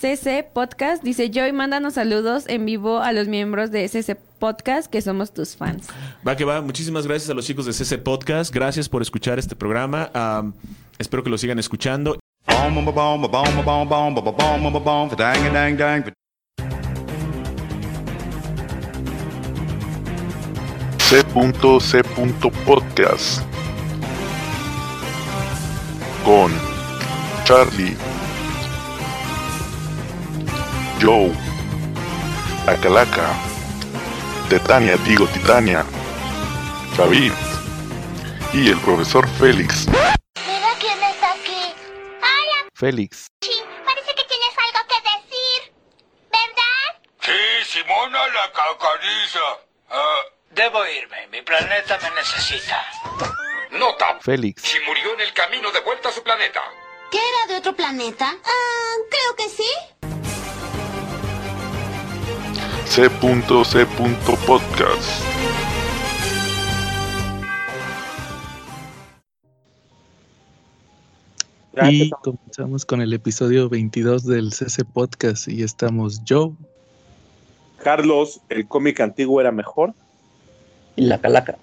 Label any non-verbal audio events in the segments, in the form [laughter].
CC Podcast. Dice Joy, mándanos saludos en vivo a los miembros de CC Podcast, que somos tus fans. Va que va. Muchísimas gracias a los chicos de CC Podcast. Gracias por escuchar este programa. Um, espero que lo sigan escuchando. C.C. Podcast con Charlie, Joe, Acalaca, Titania, digo Titania, David y el profesor Félix. Mira quién está aquí. Hola, Félix. Chi. Parece que tienes algo que decir. ¿Verdad? Sí, Simona la cacariza. Ah, debo irme. Mi planeta me necesita. Nota. Félix. Si murió en el camino de vuelta a su planeta. ¿Qué era de otro planeta? Ah, creo que sí. C.C. Podcast. Y comenzamos con el episodio 22 del CC Podcast y estamos Joe, Carlos, el cómic antiguo era mejor. Y la calaca.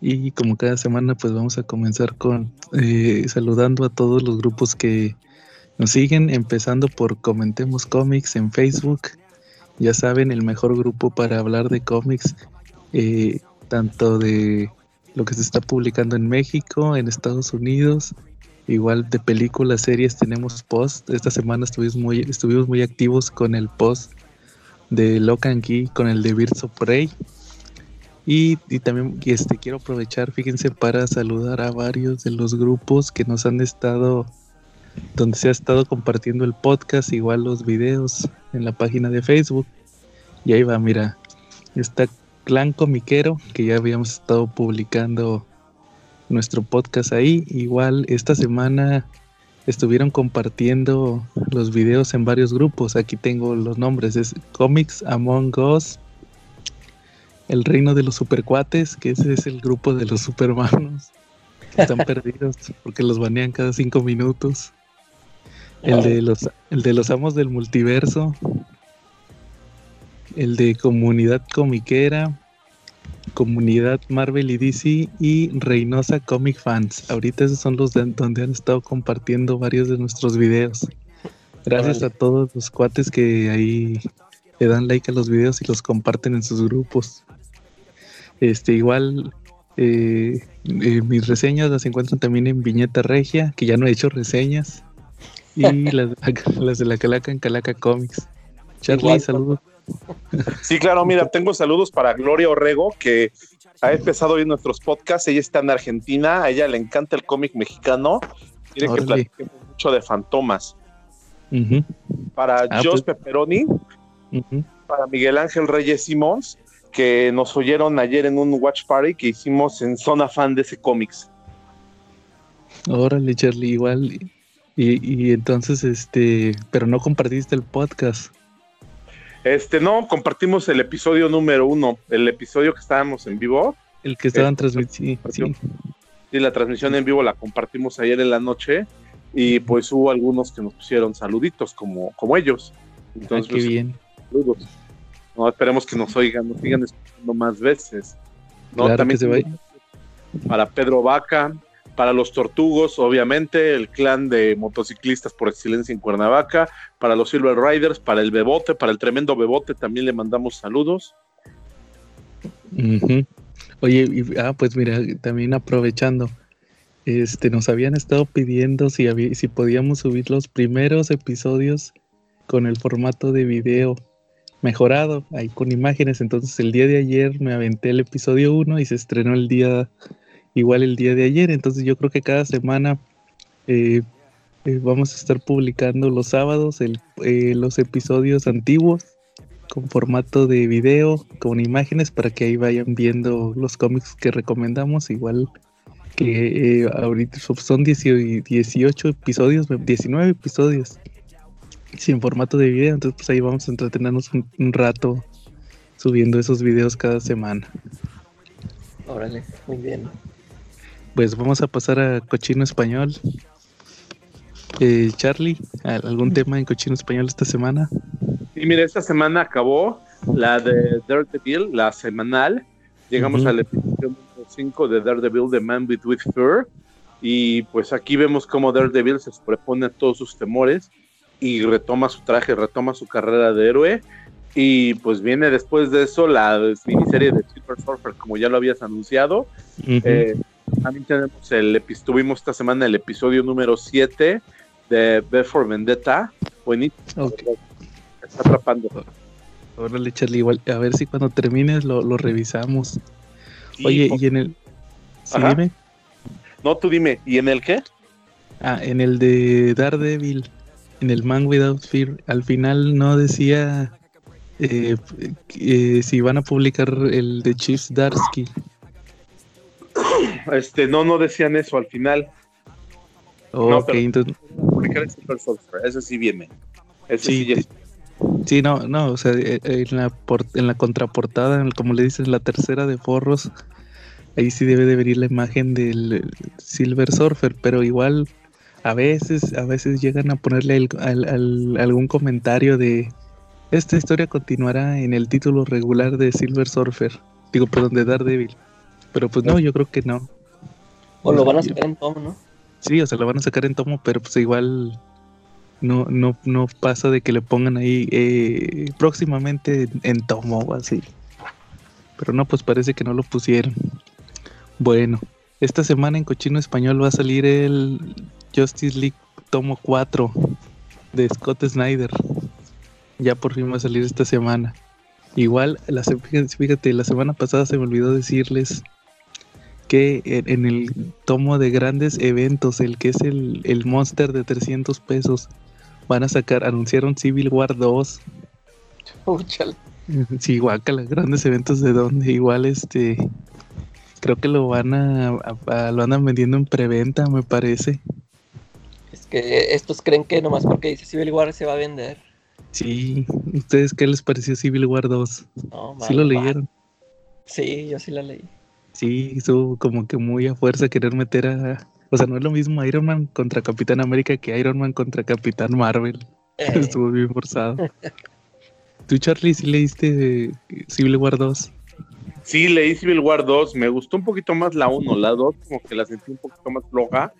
Y como cada semana, pues vamos a comenzar con eh, saludando a todos los grupos que nos siguen, empezando por Comentemos Cómics en Facebook. Ya saben, el mejor grupo para hablar de cómics, eh, tanto de lo que se está publicando en México, en Estados Unidos, igual de películas, series, tenemos post. Esta semana estuvimos muy, estuvimos muy activos con el post de Locan Key, con el de Birds of Prey. Y, y también este, quiero aprovechar, fíjense, para saludar a varios de los grupos que nos han estado, donde se ha estado compartiendo el podcast, igual los videos en la página de Facebook. Y ahí va, mira, está Clan Comiquero, que ya habíamos estado publicando nuestro podcast ahí. Igual esta semana estuvieron compartiendo los videos en varios grupos. Aquí tengo los nombres, es Comics Among Us, el reino de los supercuates, que ese es el grupo de los supermanos. que Están [laughs] perdidos porque los banean cada cinco minutos. El de los, el de los amos del multiverso. El de comunidad comiquera. Comunidad Marvel y DC y Reynosa Comic Fans. Ahorita esos son los de, donde han estado compartiendo varios de nuestros videos. Gracias a todos los cuates que ahí le dan like a los videos y los comparten en sus grupos. Este, igual eh, eh, mis reseñas las encuentran también en Viñeta Regia, que ya no he hecho reseñas. Y las, [laughs] las de la Calaca en Calaca Comics. Charlie, saludos. [laughs] Sí, claro, mira, tengo saludos para Gloria Orrego, que ha empezado oír nuestros podcasts. Ella está en Argentina, a ella le encanta el cómic mexicano. Quiere que platiquemos mucho de fantomas. Para Ah, pues. Pepperoni, ujú. para Miguel Ángel Reyes Simons, que nos oyeron ayer en un watch party que hicimos en Zona Fan de ese cómics. Órale, Charlie, igual. Y, y entonces, este, pero no compartiste el podcast. Este, no, compartimos el episodio número uno, el episodio que estábamos en vivo. El que estaban Eh, transmitiendo. Sí, sí. Y la transmisión en vivo la compartimos ayer en la noche. Y pues hubo algunos que nos pusieron saluditos como, como ellos. Ah, Entonces, qué bien. saludos. No, esperemos que nos oigan, nos sigan escuchando más veces. No, Claro también que se tengo para Pedro Vaca, para los Tortugos, obviamente, el clan de motociclistas por excelencia en Cuernavaca, para los Silver Riders, para el Bebote, para el tremendo Bebote también le mandamos saludos. Oye, y- ah, pues mira, también aprovechando, este, nos habían estado pidiendo si había- si podíamos subir los primeros episodios con el formato de video mejorado, ahí con imágenes. Entonces el día de ayer me aventé el episodio 1 y se estrenó el día, igual el día de ayer. Entonces yo creo que cada semana eh, eh, vamos a estar publicando los sábados el- eh, los episodios antiguos con formato de video, con imágenes para que ahí vayan viendo los cómics que recomendamos. Igual que eh, ahorita so- son 18 18 episodios, 19 episodios sin formato de video. Entonces, pues ahí vamos a entretenernos un, un rato subiendo esos videos cada semana. Órale, muy bien. Pues vamos a pasar a Cochino Español. Eh, Charlie, ¿al- ¿algún tema en cochino español esta semana? Y mira, esta semana acabó la de Daredevil, la semanal. Llegamos Ujú. al episodio número 5 de Daredevil, The Man with, with Fur. Y pues aquí vemos cómo Daredevil se sobrepone a todos sus temores y retoma su traje, retoma su carrera de héroe. Y pues viene después de eso la miniserie de Silver Surfer, como ya lo habías anunciado. Eh, también tenemos el tuvimos esta semana el episodio número 7 de B for Vendetta. Buenísimo. Ok. Está atrapando. Órale, Charlie, igual, a ver si cuando termines lo, lo revisamos. Sí, Oye, y en el... Sí, dime. No, tú dime, ¿y en el qué? Ah, en el de Daredevil, en el Man Without Fear, al final no decía eh, eh, si van a publicar el de Chiefs Darsky. Este, no, no decían eso al final. ok, pero- entonces, Publicar el Super Surfer, ese sí viene. Sí, sí, no, no, o sea, eh, en la, por- en la contraportada, en- como le dices, la tercera de forros, ahí sí debe de venir la imagen del eh, Silver Surfer, pero igual a veces, a veces llegan a ponerle el- al- al- algún comentario de esta historia continuará en el título regular de Silver Surfer, digo, perdón, de Daredevil, pero pues no, yo creo que no. O lo van a sacar en tomo, ¿no? Sí, o sea, lo van a sacar en tomo, pero pues igual no, no, no pasa de que le pongan ahí eh, próximamente en, en tomo o así. Pero no, pues parece que no lo pusieron. Bueno, esta semana en Cochino Español va a salir el Justice League tomo 4 de Scott Snyder. Ya por fin va a salir esta semana. Igual, la, fíjate, la semana pasada se me olvidó decirles que en, el tomo de grandes eventos, el que es el, el Monster de 300 pesos, van a sacar, anunciaron Civil War 2. Úchale. Sí, guácala, grandes eventos de donde igual este creo que lo van a, a- a- lo andan vendiendo en preventa, me parece. Es que estos creen que nomás porque dice Civil War se va a vender. Sí, ¿ustedes qué les pareció Civil War 2? No, ¿Sí lo leyeron? Sí, yo sí la leí. Sí, hizo como que muy a fuerza querer meter a o sea, no es lo mismo Iron Man contra Capitán América que Iron Man contra Capitán Marvel. [laughs] Eh, Estuvo bien forzado. ¿Tú, Charlie, sí leíste Civil War 2? Sí, leí Civil War 2, me gustó un poquito más la 1, la 2 como que la sentí un poquito más floja.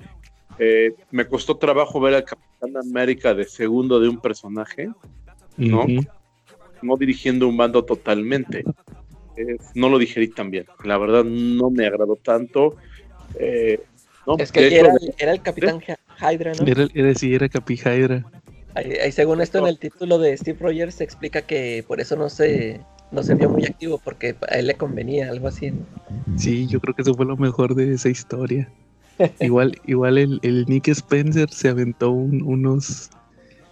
Eh, me costó trabajo ver al Capitán América de segundo de un personaje, ¿no? No dirigiendo un bando totalmente. Eh, no lo digerí tan bien, la verdad no me agradó tanto. Eh, no, es que hecho, era, el- era el Capitán Hydra, ¿no? Era, era, sí, era Capi Hydra. Ahí, ahí según esto en el título de Steve Rogers se explica que por eso no se, no se vio muy activo, porque a él le convenía, algo así. ¿no? Sí, yo creo que eso fue lo mejor de esa historia. [laughs] igual igual el, el Nick Spencer se aventó un- unos...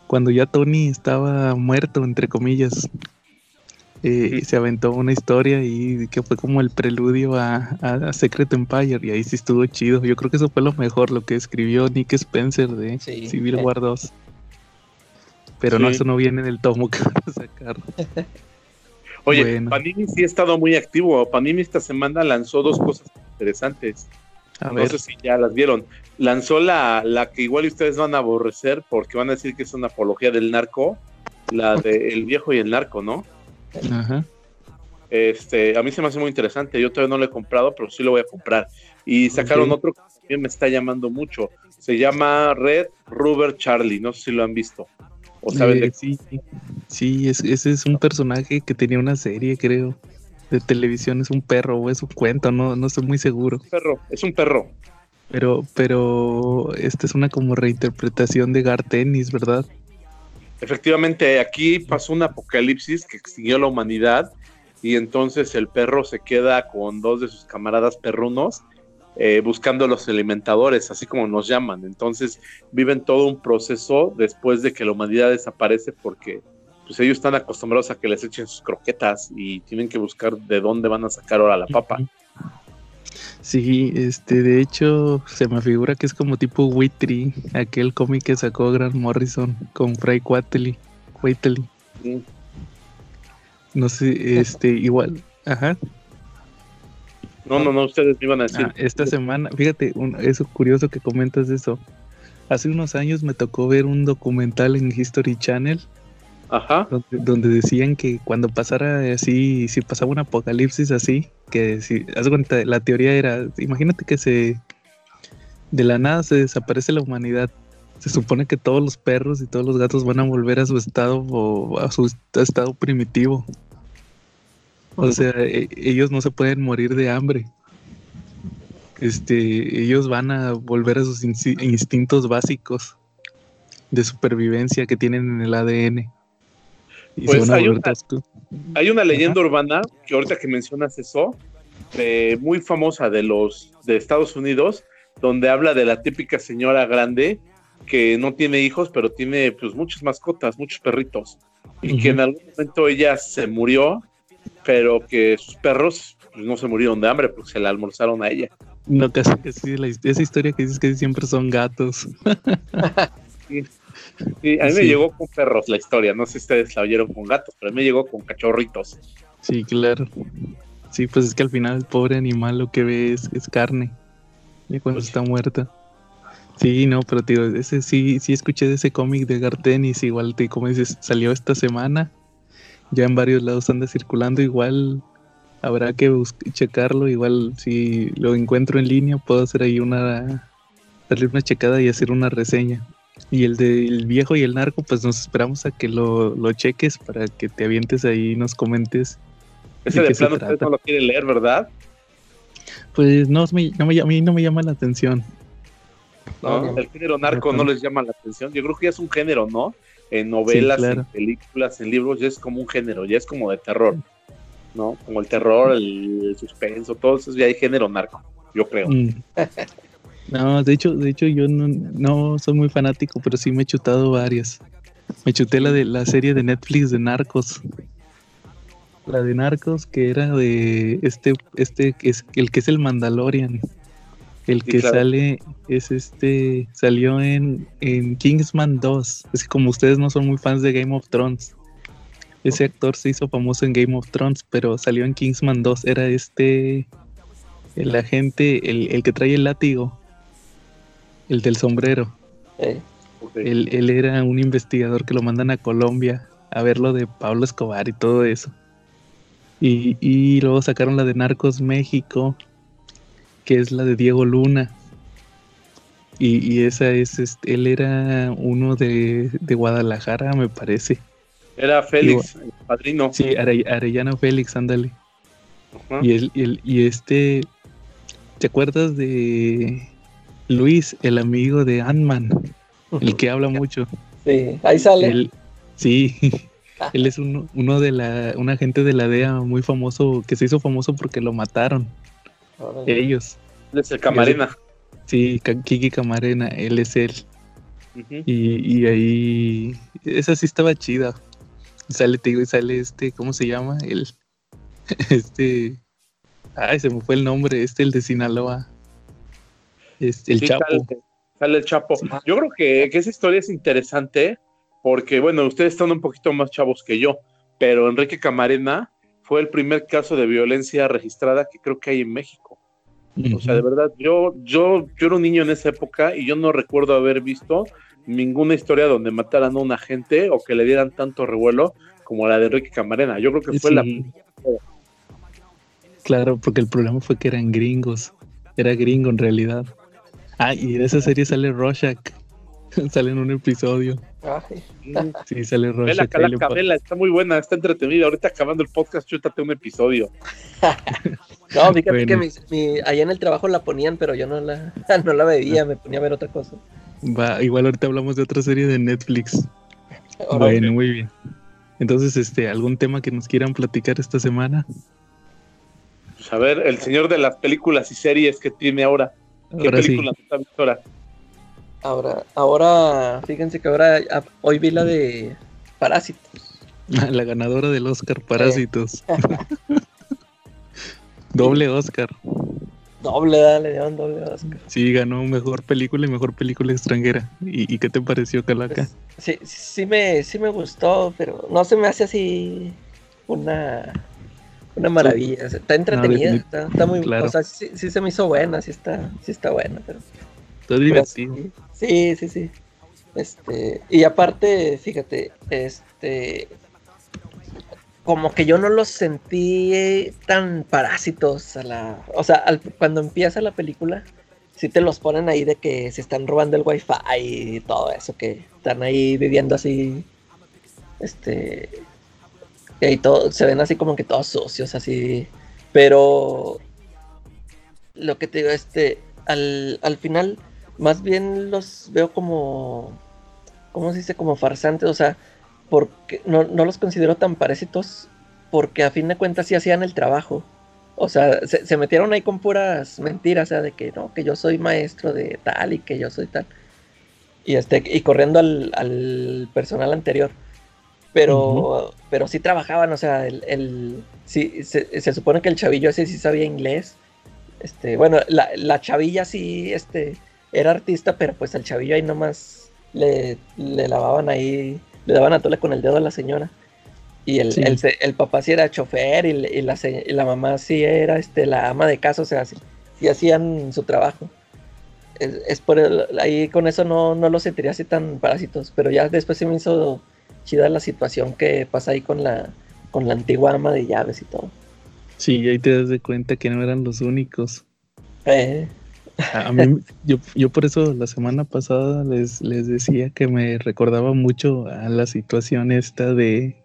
Cuando ya Tony estaba muerto, entre comillas, eh, se aventó una historia y que fue como el preludio a, a- a Secret Empire y ahí sí estuvo chido. Yo creo que eso fue lo mejor, lo que escribió Nick Spencer de Sí. Civil War 2. Pero no, eso no viene en el tomo que [laughs] van a sacar. [laughs] Oye, Bueno. Panini sí ha estado muy activo. Panini esta semana lanzó dos cosas interesantes. A No ver, sé si ya las vieron. Lanzó la, la que igual ustedes van a aborrecer porque van a decir que es una apología del narco, la de El viejo y el narco, ¿no? Ajá. Este, a mí se me hace muy interesante. Yo todavía no lo he comprado, pero sí lo voy a comprar. Y sacaron otro que también me está llamando mucho. Se llama Red Rubber Charlie. No sé si lo han visto. O saben Eh, de sí, sí es, ese es un personaje que tenía una serie, creo, de televisión. Es un perro o es un cuento, no, no estoy muy seguro. perro. Es un perro. Pero, pero esta es una como reinterpretación de Gar Tennis, ¿verdad? Efectivamente, aquí pasó un apocalipsis que extinguió la humanidad y entonces el perro se queda con dos de sus camaradas perrunos eh, buscando los alimentadores, así como nos llaman. Entonces viven todo un proceso después de que la humanidad desaparece porque pues ellos están acostumbrados a que les echen sus croquetas y tienen que buscar de dónde van a sacar ahora la papa. Sí, este, de hecho, se me figura que es como tipo Witry, aquel cómic que sacó Grant Morrison con Fry Quatley. Quatley. Sí. No sé, este, igual, ajá. No, no, no, ustedes me iban a decir. Ah, esta semana, fíjate, un- eso curioso que comentas eso. hace unos años me tocó ver un documental en History Channel Ajá. donde, donde decían que cuando pasara así, si pasaba un apocalipsis así, que si, haz cuenta, la teoría era, imagínate que se, de la nada se desaparece la humanidad. Se supone que todos los perros y todos los gatos van a volver a su estado o a su est- estado primitivo. O sea, e- ellos no se pueden morir de hambre. Este, ellos van a volver a sus instintos básicos de supervivencia que tienen en el ADN. Y Pues se van a hay una- todos- Hay una leyenda urbana que ahorita que mencionas eso, de- muy famosa de los de Estados Unidos, donde habla de la típica señora grande que no tiene hijos, pero tiene pues muchas mascotas, muchos perritos, y que en algún momento ella se murió, pero que sus perros pues, no se murieron de hambre porque se la almorzaron a ella. No, casi que sí, la esa historia que dices que siempre son gatos. [laughs] Sí, a mí me llegó con perros la historia, no sé si ustedes la oyeron con gatos, pero a mí me llegó con cachorritos. Sí, claro. Sí, pues es que al final el pobre animal lo que ve es, es carne. Y cuando Pues está muerta. Sí, no, pero tío, ese sí, sí escuché de ese cómic de Gartenis, igual te, como dices, salió esta semana. Ya en varios lados anda circulando, igual habrá que checarlo, igual si lo encuentro en línea puedo hacer ahí una darle una checada y hacer una reseña. Y el del viejo y el narco, pues nos esperamos a que lo, lo cheques para que te avientes ahí y nos comentes Ese ¿De de plano ustedes no lo quieren leer, ¿verdad? Pues no, me- no me- a mí no me llama la atención. ¿no? El género narco no les llama la atención. Yo creo que ya es un género, ¿no? En novelas, claro. en películas, en libros, ya es como un género, ya es como de terror, ¿no? Como el terror, el suspenso, todo eso ya hay género narco, yo creo. Mm. [laughs] No, de hecho, de hecho yo no, no soy muy fanático, pero sí me he chutado varias. Me chuté la de la serie de Netflix de Narcos. La de Narcos que era de este, este que es el que es el Mandalorian. El Sí, que claro. sale es este, salió en, en Kingsman 2. Es que como ustedes no son muy fans de Game of Thrones, ese actor se hizo famoso en Game of Thrones, pero salió en Kingsman 2. Era este, el agente, el, el que trae el látigo, el del sombrero. Eh, Él, él era un investigador que lo mandan a Colombia a ver lo de Pablo Escobar y todo eso. Y, y luego sacaron la de Narcos México, que es la de Diego Luna. Y, y esa es, este, él era uno de, de Guadalajara, me parece. Era Félix, el padrino. Sí, Are- Arellano Félix, ándale. Ajá. Y, el, y, el- y este, ¿te acuerdas de Luis, el amigo de Ant-Man? El que habla [laughs] mucho. sí, ahí sale. Él- sí, él es uno, uno de la, un agente de la DEA muy famoso, que se hizo famoso porque lo mataron. Órale. Ellos. Él es el camarena. Sí, Kiki Camarena, él es él. Y, y ahí, esa sí estaba chida. Sale, te digo, y sale este, ¿cómo se llama? El, [laughs] este, ay, se me fue el nombre, este, el de Sinaloa. Este, el Sí, Chapo. Sale, sale el Chapo. Yo creo que, que esa historia es interesante porque, bueno, ustedes están un poquito más chavos que yo, pero Enrique Camarena fue el primer caso de violencia registrada que creo que hay en México. O sea, de verdad, yo, yo, yo era un niño en esa época y yo no recuerdo haber visto ninguna historia donde mataran a un agente o que le dieran tanto revuelo como la de Enrique Camarena. Yo creo que fue la... Sí. Claro, porque el problema fue que eran gringos. Era gringo en realidad. Ah, y en esa serie sale Rorschach. [laughs] sale en un episodio. Ay, Sí, sale Vela, Rorschach. ahí le Calaca, pa- vela, está muy buena, está entretenida. Ahorita acabando el podcast, chútate un episodio. [laughs] No, fíjate Bueno. que mi, mi- allá en el trabajo la ponían, pero yo no la, [laughs] no la veía, me ponía a ver otra cosa. Va, igual ahorita hablamos de otra serie de Netflix. Ahora, Bueno, muy bien. Entonces, este, ¿algún tema que nos quieran platicar esta semana? Pues a ver, el señor de las películas y series que tiene ahora. ¿Qué Ahora sí. película no está visto ahora? ahora, ahora, fíjense que ahora, ah, hoy vi la de Parásitos. [laughs] La ganadora del Oscar Parásitos. [laughs] Doble Oscar. Doble, dale, le dieron doble Oscar. Sí, ganó mejor película y mejor película extranjera. ¿Y, y qué te pareció, Calaca? Sí, sí me, sí me gustó, pero no se me hace así una, una maravilla. Está entretenida, está, está muy, claro. o sea, sí, sí se me hizo buena, sí está, sí está buena, pero, Está divertido. sí, Sí, sí, sí. Este, y aparte, fíjate, este, como que yo no los sentí tan parásitos a la, o sea, al- cuando empieza la película, sí te los ponen ahí de que se están robando el wifi y todo eso, que están ahí viviendo así, este, y todo, se ven así como que todos sucios, así, pero lo que te digo, este, al, al final, más bien los veo como, ¿cómo se dice? Como farsantes, o sea, porque no, no los considero tan parásitos, porque a fin de cuentas sí hacían el trabajo. O sea, se, se metieron ahí con puras mentiras, o sea, de que no, que yo soy maestro de tal y que yo soy tal. Y este, y corriendo al, al personal anterior. Pero, pero sí trabajaban, o sea, el, el- sí, se, se supone que el chavillo ese sí sabía inglés. Este, bueno, la, la chavilla sí, este, era artista, pero pues el chavillo ahí nomás le, le lavaban ahí, le daban a tole con el dedo a la señora. Y el, Sí. el, papá sí era chofer y, y la, y la mamá sí era este, la ama de casa, o sea, sí, sí hacían su trabajo. Es, es por el- ahí con eso no, no los sentiría así tan parásitos, pero ya después se me hizo chida la situación que pasa ahí con la, con la antigua ama de llaves y todo. Sí, ahí te das de cuenta que no eran los únicos. Eh, A a mí, yo, yo por eso la semana pasada les, les decía que me recordaba mucho a la situación esta de,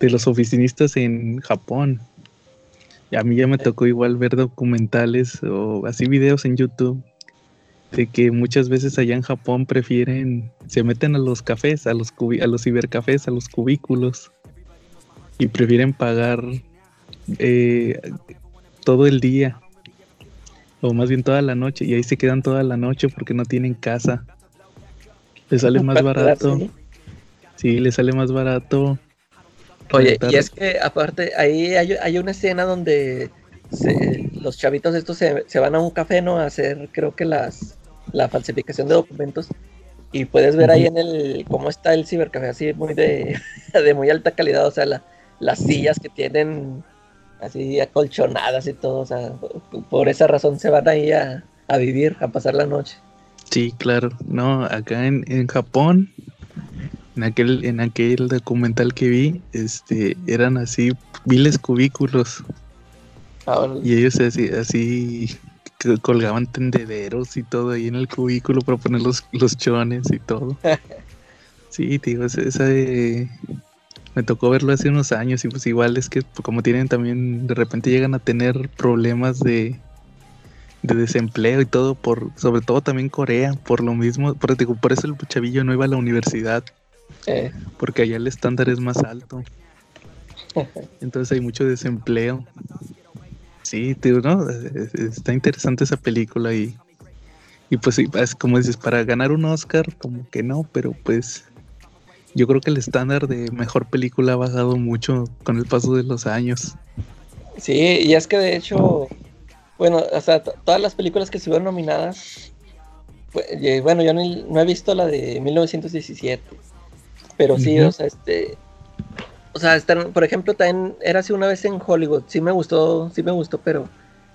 de los oficinistas en Japón. Y a mí ya me tocó igual ver documentales o así videos en YouTube de que muchas veces allá en Japón prefieren, se meten a los cafés, a los, cubi- a los cibercafés, a los cubículos y prefieren pagar eh, todo el día o más bien toda la noche y ahí se quedan toda la noche porque no tienen casa. Les sale [laughs] más barato. Sí, les sale más barato. Oye, rentar- y es que aparte, ahí hay, hay una escena donde se- los chavitos estos se, se van a un café, ¿no? A hacer, creo que las la falsificación de documentos. Y puedes ver ahí en el cómo está el cibercafé, así muy de, [laughs] de muy alta calidad. O sea, la- las sillas que tienen así acolchonadas y todo. O sea, por esa razón se van ahí a, a vivir, a pasar la noche. Sí, claro. No, acá en, en Japón, en aquel, en aquel documental que vi, este, eran así viles cubículos. Ahora, Y ellos así, así colgaban tendederos y todo ahí en el cubículo para poner los, los chones y todo. [laughs] Sí, digo, esa, esa de- me tocó verlo hace unos años y pues igual es que como tienen también, de repente llegan a tener problemas de, de desempleo y todo, por sobre todo también Corea, por lo mismo, por, digo, por eso el chavillo no iba a la universidad, eh, porque allá el estándar es más alto. [laughs] Entonces hay mucho desempleo. Sí, digo, ¿no? Es- Está interesante esa película y, y pues sí, es como dices, para ganar un Oscar, como que no, pero pues yo creo que el estándar de mejor película ha bajado mucho con el paso de los años. Sí, y es que de hecho, bueno, o sea, todas las películas que estuvieron nominadas, pues, bueno, yo no he visto la de 1917, pero sí, o sea, este, o sea, están, por ejemplo, también era así una vez en Hollywood, sí me gustó, sí me gustó, pero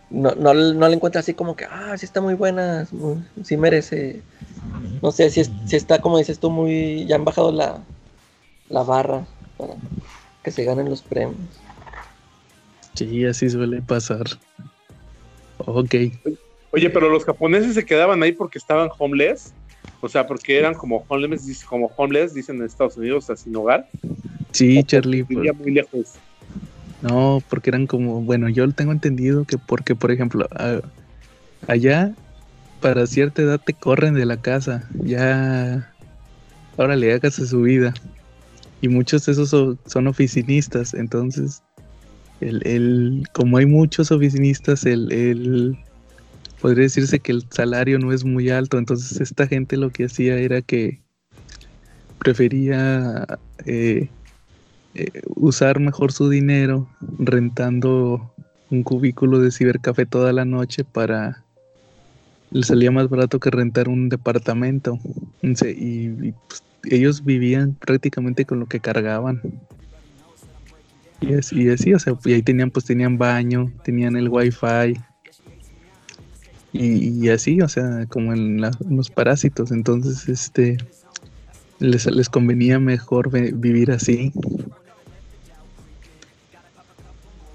no, no, no la encuentro así como que, ah, sí está muy buena, muy- sí merece, no sé, si, es- si está, como dices tú, muy, ya han bajado la, la barra para que se ganen los premios. Sí, así suele pasar. Ok. Oye, pero los japoneses se quedaban ahí porque estaban homeless. O sea, porque eran como homeless, como homeless, dicen en Estados Unidos, o sea, sin hogar. Sí, Charlie. pues, muy lejos. No, porque eran como, bueno, yo tengo entendido que porque, por ejemplo, a- allá para cierta edad te corren de la casa, ya, ahora le hágase su vida. Y muchos de esos so- son oficinistas, entonces, el, el- como hay muchos oficinistas, el, el, podría decirse que el salario no es muy alto, entonces esta gente lo que hacía era que prefería eh, eh, usar mejor su dinero rentando un cubículo de cibercafé toda la noche para le salía más barato que rentar un departamento. Y, pues, ellos vivían prácticamente con lo que cargaban. Y así, y así o sea y ahí tenían pues tenían baño tenían el wifi. Y, y así, o sea, como en, la- en los parásitos. Entonces, este, les, les convenía mejor vivir así.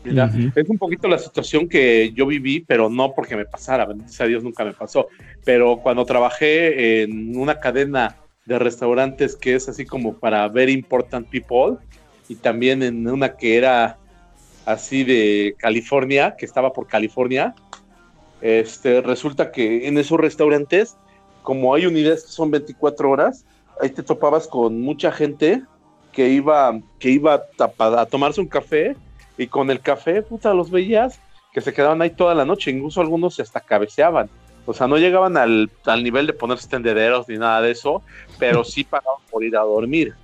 Mira, es un poquito la situación que yo viví, pero no porque me pasara, bendito Dios, nunca me pasó. Pero cuando trabajé en una cadena de restaurantes que es así como para very important people, y también en una que era así de California, que estaba por California, este, resulta que en esos restaurantes, como hay unidades que son 24 horas, ahí te topabas con mucha gente que iba, que iba a, a tomarse un café y con el café, puta, los veías que se quedaban ahí toda la noche, incluso algunos hasta cabeceaban. O sea, no llegaban al, al nivel de ponerse tendederos ni nada de eso, pero sí pagaban por ir a dormir.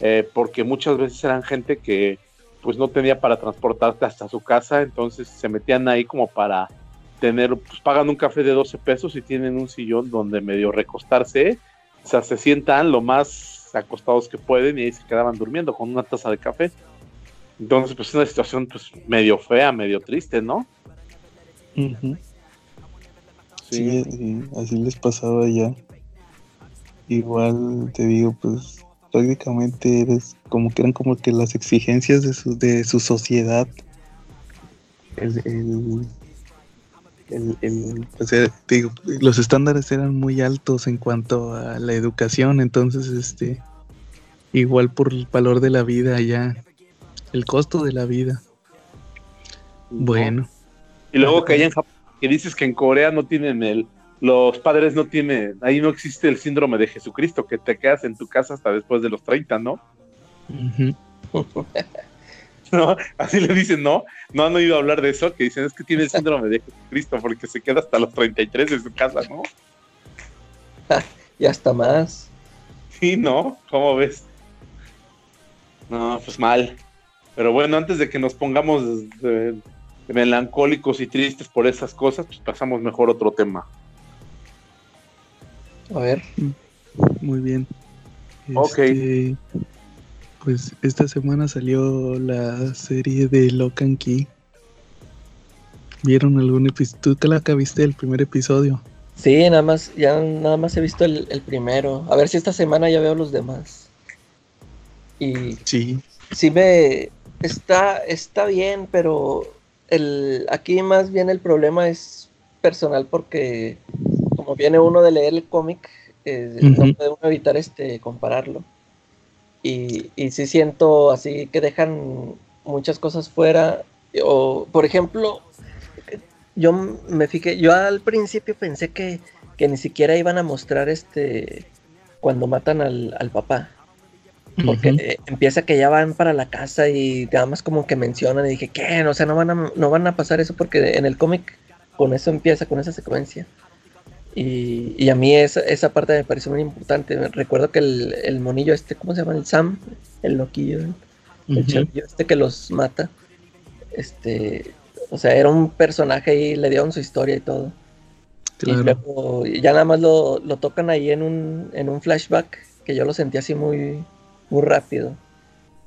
Eh, porque muchas veces eran gente que pues no tenía para transportarte hasta su casa, entonces se metían ahí como para tener, pues pagan un café de 12 pesos y tienen un sillón donde medio recostarse, o sea, se sientan lo más acostados que pueden y ahí se quedaban durmiendo con una taza de café. Entonces, pues es una situación pues medio fea, medio triste, ¿no? Sí, así les pasaba ya. Igual te digo, pues prácticamente eres como que eran como que las exigencias de su, de su sociedad. El, el, el- el- o sea, te digo, los estándares eran muy altos en cuanto a la educación, entonces este igual por el valor de la vida ya, el costo de la vida. Bueno. Y luego que allá en Japón, que dices que en Corea no tienen el, los padres no tienen, ahí no existe el síndrome de Jesucristo, que te quedas en tu casa hasta después de los 30, ¿no? [laughs] [laughs] ¿No? Así le dicen, ¿no? No han oído hablar de eso, que dicen es que tiene el [laughs] síndrome de Jesucristo porque se queda hasta los 33 en su casa, ¿no? [laughs] Y hasta más. Sí, ¿no? ¿Cómo ves? No, pues mal. Pero bueno, antes de que nos pongamos eh, melancólicos y tristes por esas cosas, pues pasamos mejor a otro tema. A ver. Muy bien. Ok. Este, Pues esta semana salió la serie de Lock and Key. ¿Vieron algún episodio? ¿Tú, Calaca, viste el primer episodio? Sí, nada más, ya nada más he visto el, el primero. A ver si esta semana ya veo los demás. Y Sí. sí me está, está bien, pero el, aquí más bien el problema es personal porque como viene uno de leer el cómic, eh, no puede uno evitar este compararlo. Y, y sí siento así que dejan muchas cosas fuera. O, por ejemplo, yo me fijé, yo al principio pensé que, que ni siquiera iban a mostrar este cuando matan al, al papá. Porque eh, empieza que ya van para la casa y nada más como que mencionan y dije, ¿qué? O sea, no van a, no van a pasar eso porque en el cómic con eso empieza, con esa secuencia. Y, y a mí esa, esa parte me pareció muy importante. Recuerdo que el, el monillo este, ¿cómo se llama? El Sam, el loquillo, el, chavillo este que los mata. Este, o sea, era un personaje y le dieron su historia y todo. Y Claro. luego ya nada más lo, lo tocan ahí en un, en un flashback que yo lo sentí así muy, muy rápido.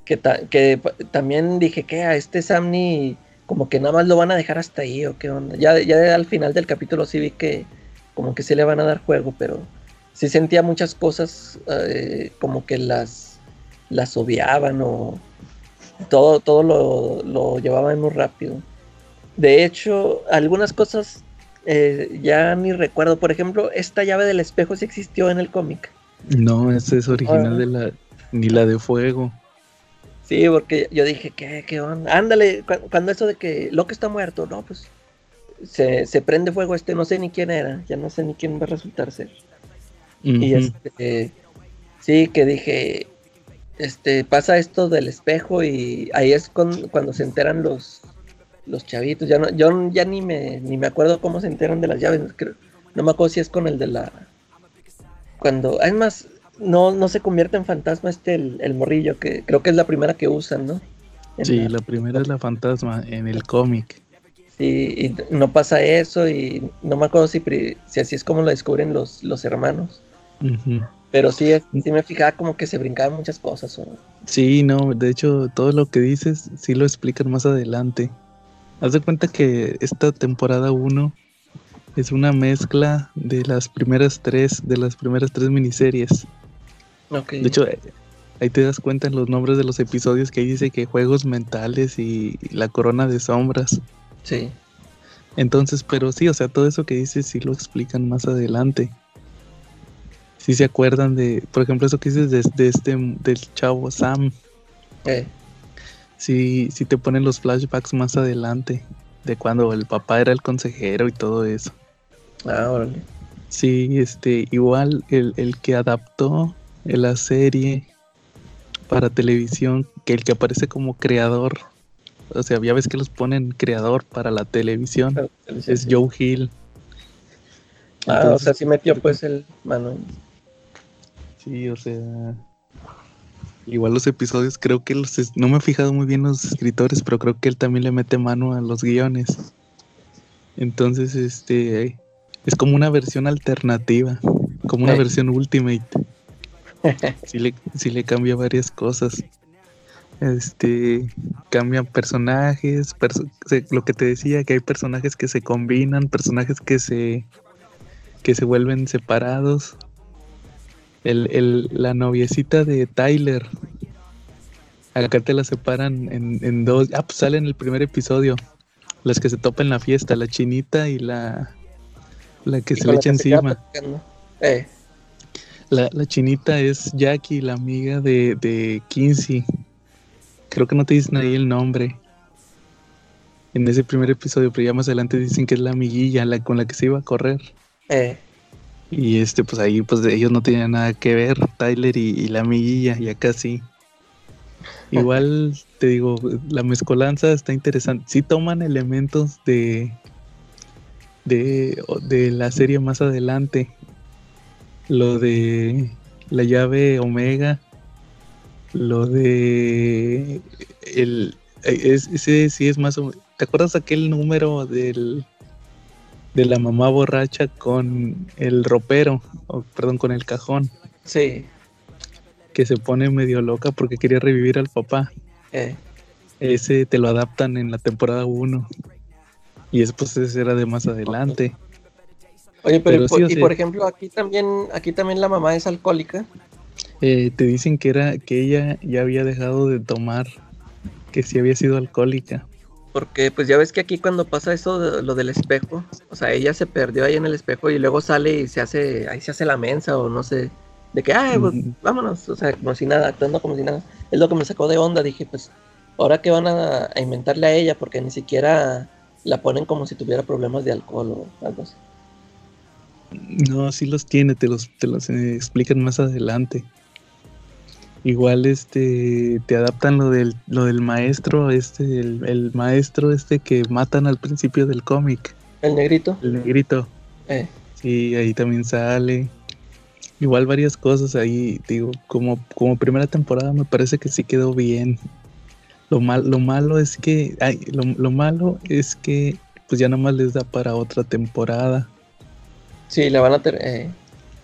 Que, ta- que también dije que a este Samni como que nada más lo van a dejar hasta ahí o qué onda. Ya, ya al final del capítulo sí vi que como que sí le van a dar juego, pero sí sentía muchas cosas eh, como que las, las obviaban o todo, todo lo, lo llevaban muy rápido. De hecho, algunas cosas eh, ya ni recuerdo. Por ejemplo, esta llave del espejo sí existió en el cómic. No, esa es original Ah. de la. Ni la de fuego. Sí, porque yo dije, ¿qué, qué onda? Ándale, cu- cuando eso de que Loki está muerto, no, pues se, se prende fuego este, no sé ni quién era, ya no sé ni quién va a resultar ser. Y este, sí, que dije, este, pasa esto del espejo y ahí es con- cuando se enteran los, los chavitos. Ya no, yo ya ni me, ni me acuerdo cómo se enteran de las llaves. creo- no me acuerdo si es con el de la. Cuando, además, no, no se convierte en fantasma este el, el morrillo, que creo que es la primera que usan, ¿no? En Sí, la- la primera es la fantasma en el cómic. Sí, y no pasa eso y no me acuerdo si, si así es como lo descubren los, los hermanos. Pero sí, sí me fijaba como que se brincaban muchas cosas. o- Sí, no, de hecho, todo lo que dices sí lo explican más adelante. Haz de cuenta que esta temporada 1 Es una mezcla de las primeras tres, de las primeras tres miniseries. Ok. De hecho, ahí te das cuenta en los nombres de los episodios que ahí dice que juegos mentales y la corona de sombras. Sí. Entonces, pero sí, o sea, todo eso que dices sí lo explican más adelante. Sí se acuerdan de, por ejemplo, eso que dices de, de este, del chavo Sam. Eh, Sí, sí te ponen los flashbacks más adelante. De cuando el papá era el consejero y todo eso. ah, órale. Sí, este, igual el, el que adaptó la serie para televisión, que el que aparece como creador, o sea, ya ves que los ponen creador para la televisión, es Joe Hill. Ah, o sea, sí metió pues el Manuel. Sí, o sea, igual los episodios, creo que los, no me he fijado muy bien los escritores, pero creo que él también le mete mano a los guiones. Entonces, este, es como una versión alternativa, como una versión ultimate. [laughs] Sí le, sí le cambia varias cosas. Este, cambian personajes, perso- se- lo que te decía, que hay personajes que se combinan, personajes que se, que se vuelven separados. El, el- la noviecita de Tyler. Acá te la separan en, en dos. Ah, pues sale en el primer episodio. Las que se topan en la fiesta, la chinita y la. La que Y se le echa encima. Eh, La, la chinita es Jackie, la amiga de, de Kinsey. Creo que no te dicen ahí el nombre. En ese primer episodio, pero ya más adelante dicen que es la amiguilla, la con la que se iba a correr. eh, Y este, pues ahí, pues ellos no tenían nada que ver, Tyler y, y la amiguilla, y acá sí. Igual, te digo, la mezcolanza está interesante. Sí toman elementos de, de, de la serie más adelante. Lo de la llave Omega. Lo de el es- ese sí es más o ¿Te acuerdas aquel número del de la mamá borracha con el ropero, o perdón, con el cajón, sí. que se pone medio loca porque quería revivir al papá? Eh. Ese te lo adaptan en la temporada 1. Y después ese era de más adelante. Oye, pero, Pero y por- sí, y por ejemplo, aquí también, aquí también la mamá es alcohólica. Eh, te dicen que era que ella ya había dejado de tomar, que sí había sido alcohólica. Porque pues ya ves que aquí cuando pasa eso de- lo del espejo, o sea, ella se perdió ahí en el espejo y luego sale y se hace, ahí se hace la mensa o no sé, de que, ay, pues Ujú. vámonos, o sea, como si nada, actuando como si nada. Es lo que me sacó de onda, dije, pues, ahora que van a, a inventarle a ella, porque ni siquiera la ponen como si tuviera problemas de alcohol o algo así. No, sí los tiene, te los, te los eh, explican más adelante. Igual este te adaptan lo del, lo del maestro, este, el, el maestro este que matan al principio del cómic, El negrito, el negrito. eh, Sí, ahí también sale. Igual varias cosas ahí, digo, como, como primera temporada me parece que sí quedó bien. Lo mal, lo malo es que, ay, lo, lo malo es que pues ya nomás les da para otra temporada. Sí, la van a tener, eh,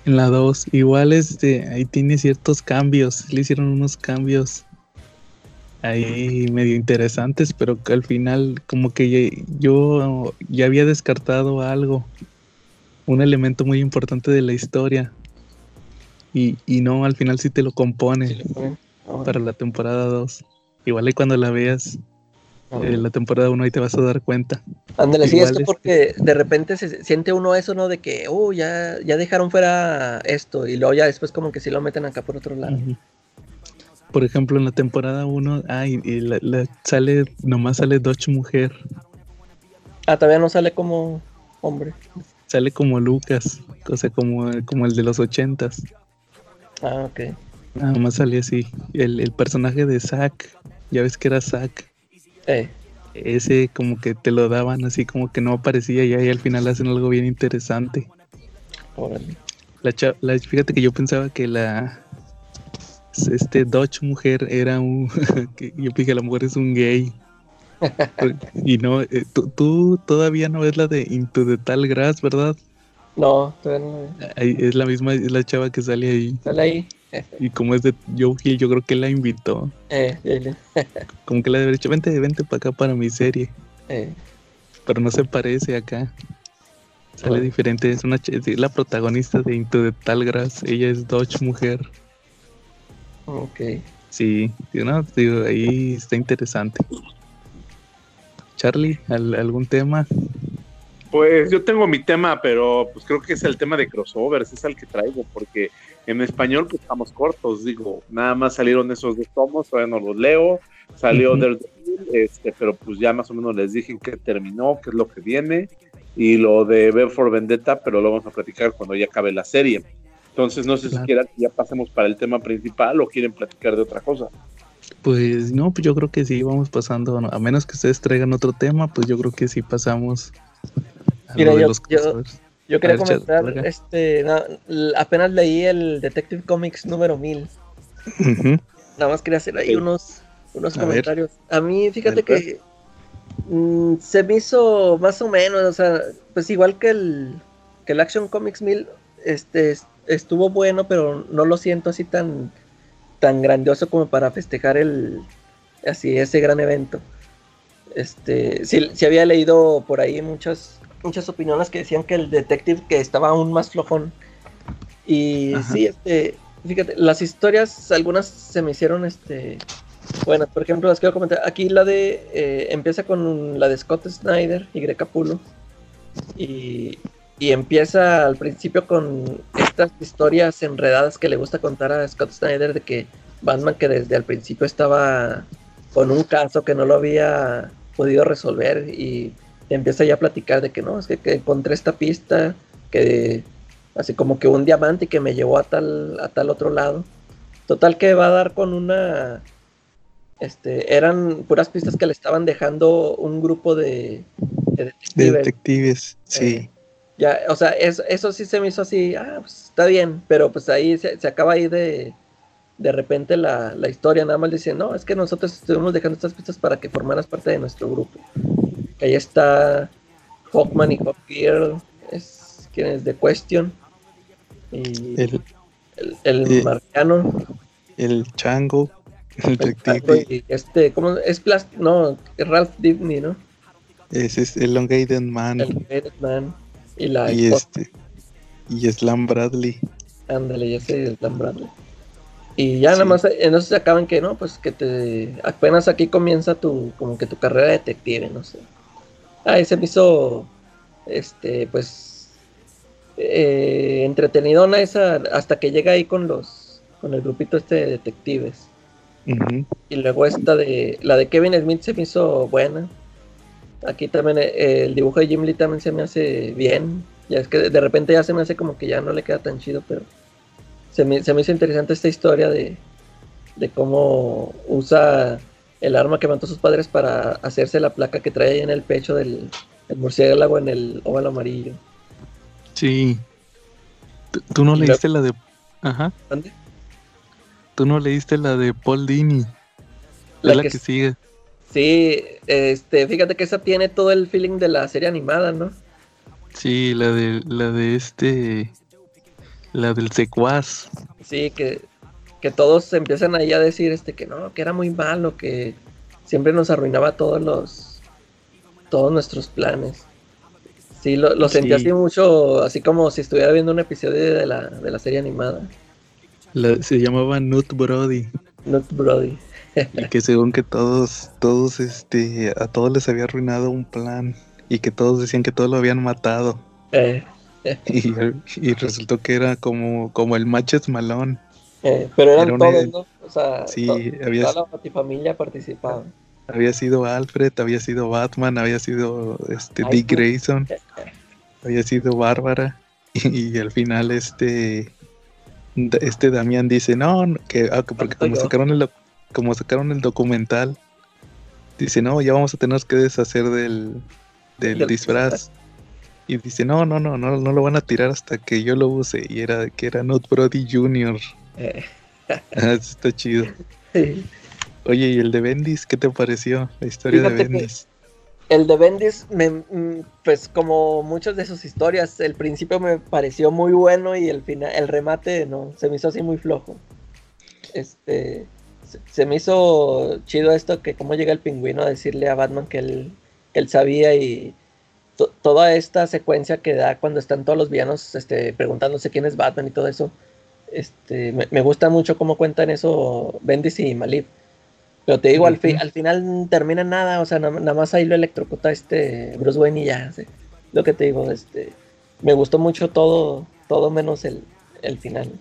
En la 2, igual este, ahí tiene ciertos cambios, le hicieron unos cambios ahí medio interesantes, pero que al final como que yo ya había descartado algo, un elemento muy importante de la historia. Y, y no, al final sí te lo compone sí ahora, para la temporada 2. Igual ahí cuando la veas. Eh, la temporada 1 ahí te vas a dar cuenta. Ándale, sí, es este- porque de repente se siente uno eso, ¿no? De que, oh, ya, ya dejaron fuera esto, y luego ya después como que sí lo meten acá por otro lado. Por ejemplo, en la temporada 1, ay, y la- la- sale, nomás sale Dodge mujer. Ah, todavía no sale como hombre. Sale como Lucas, o sea, como, como el de los ochentas. Ah, ok. Nada más sale así. El, el personaje de Zack, ya ves que era Zack. Eh, Ese como que te lo daban así como que no aparecía y ahí al final hacen algo bien interesante. órale. La, la- fíjate que yo pensaba que la este Dodge mujer era un [laughs] que yo dije a lo mejor es un gay. y no, eh, tú, tú todavía no ves la de Into the Tal Grass, ¿verdad? No, todavía no. Ahí es la misma, es la chava que sale ahí. Sale ahí. Y como es de Joe Hill, yo creo que la invitó. eh, eh, [laughs] Como que le haber dicho, vente, vente para acá para mi serie. eh. Pero no se parece acá. Sale diferente, es una es la protagonista de Into the Tall Grass. Ella es Dodge mujer. Ok. Sí, sí, no, digo, ahí está interesante. Charlie, ¿al- ¿algún tema? Pues yo tengo mi tema, pero pues creo que es el tema de crossovers, es el que traigo, porque en español pues estamos cortos, digo, nada más salieron esos dos tomos, todavía no los leo, salió Ujú. Daredevil, este, pero pues ya más o menos les dije que terminó, qué es lo que viene, y lo de V for Vendetta, pero lo vamos a platicar cuando ya acabe la serie. Entonces no sé Claro. si quieran que ya pasemos para el tema principal o quieren platicar de otra cosa. Pues no, pues yo creo que sí, vamos pasando, a menos que ustedes traigan otro tema, pues yo creo que sí pasamos Mira, lo de yo- los yo- quería ver, comentar, este, apenas leí el Detective Comics número 1000. Ujú. Nada más quería hacer ahí unos, unos A ver. comentarios. A mí, fíjate A ver, que mm, se me hizo más o menos, o sea, pues igual que el, que el Action Comics 1000, este, es- estuvo bueno, pero no lo siento así tan, tan grandioso como para festejar el, así, ese gran evento. Este, sí, sí había leído por ahí muchas, muchas opiniones que decían que el Detective que estaba aún más flojón. Y Ajá. sí, este, fíjate, las historias, algunas se me hicieron, este, buenas. Por ejemplo, las quiero comentar. Aquí la de, eh, empieza con la de Scott Snyder y Greg Capullo. Y, y empieza al principio con estas historias enredadas que le gusta contar a Scott Snyder de que Batman que desde al principio estaba con un caso que no lo había podido resolver y empieza ya a platicar de que no, es que, que encontré esta pista que así como que un diamante que me llevó a tal a tal otro lado. Total que va a dar con una este eran puras pistas que le estaban dejando un grupo de, de De detectives. detectives, sí. Eh, Ya, o sea, eso, eso sí se me hizo así, ah, pues está bien, pero pues ahí se, se acaba ahí de, de repente la, la historia, nada más dicen, no, es que nosotros estuvimos dejando estas pistas para que formaras parte de nuestro grupo. Ahí está Hawkman y Hawkgirl, es quien es de Question, y el, El, el, eh, marciano, el chango, el detective, y este, ¿cómo? Es Plas- no, es Ralph Dibny, ¿no? ese es el Elongated Man, El Faded Man, y la y este, y Slam Bradley. Ándale, ya sé, Dan Bradley. Y ya Sí. nada más en eso se acaban que no, pues que te apenas aquí comienza tu como que tu carrera de detective, no sé. Ah, se me hizo este pues eh, entretenidona esa hasta que llega ahí con los con el grupito este de detectives. Y luego esta de la de Kevin Smith se me hizo buena. Aquí también eh, el dibujo de Jim Lee también se me hace bien. Ya es que de- de repente ya se me hace como que ya no le queda tan chido, pero se me, se me hizo interesante esta historia de, de cómo usa el arma que mató a sus padres para hacerse la placa que trae ahí en el pecho del, murciélago en el óvalo amarillo. Sí. ¿Tú, no leíste la de... Ajá. ¿Dónde? Tú no leíste la de Paul Dini. La es la que sigue. Sí, este, fíjate que esa tiene todo el feeling de la serie animada, ¿no? Sí, la de la de este la del secuaz. Sí, que, que todos empiezan ahí a decir este que no, que era muy malo, que siempre nos arruinaba todos los todos nuestros planes. Sí, lo, lo sentí Sí. así mucho, así como si estuviera viendo un episodio de la, de la serie animada. La- se llamaba Nut Brody. Not Brody. Y que según que todos, todos, este, a todos les había arruinado un plan. Y que todos decían que todos lo habían matado. Eh, [laughs] Y, y resultó que era como, como el Matches Malón. Eh, pero eran Era una- todos, ¿no? O sea, Sí, to- había- toda la Batifamilia participaba. Había sido Alfred, había sido Batman, había sido este Ay, Dick. Grayson, había sido Bárbara. [laughs] Y, al final este este Damián dice, no, que, ah, que porque como sacaron el como sacaron el documental, dice, no, ya vamos a tener que deshacer del, del Del disfraz. Y dice, no, no, no, no, no lo van a tirar hasta que yo lo use. Y era que era Not Brody Jr. Eh, Ah, [laughs] eso está chido. sí. Oye, ¿y el de Bendis? ¿Qué te pareció? La historia de Fíjate Bendis. El de Bendis, me, mm, pues como muchas de sus historias, el principio me pareció muy bueno y el final, el remate no, se me hizo así muy flojo. Este, se, se me hizo chido esto que cómo llega el pingüino a decirle a Batman que él, que él sabía y to- toda esta secuencia que da cuando están todos los villanos este, preguntándose quién es Batman y todo eso. Este, me, me gusta mucho cómo cuentan eso Bendis y Malib. Pero te digo, al, fi- al final termina nada, o sea, na- nada más ahí lo electrocuta este Bruce Wayne y ya. sí. Lo que te digo, este, me gustó mucho todo, todo menos el, el final.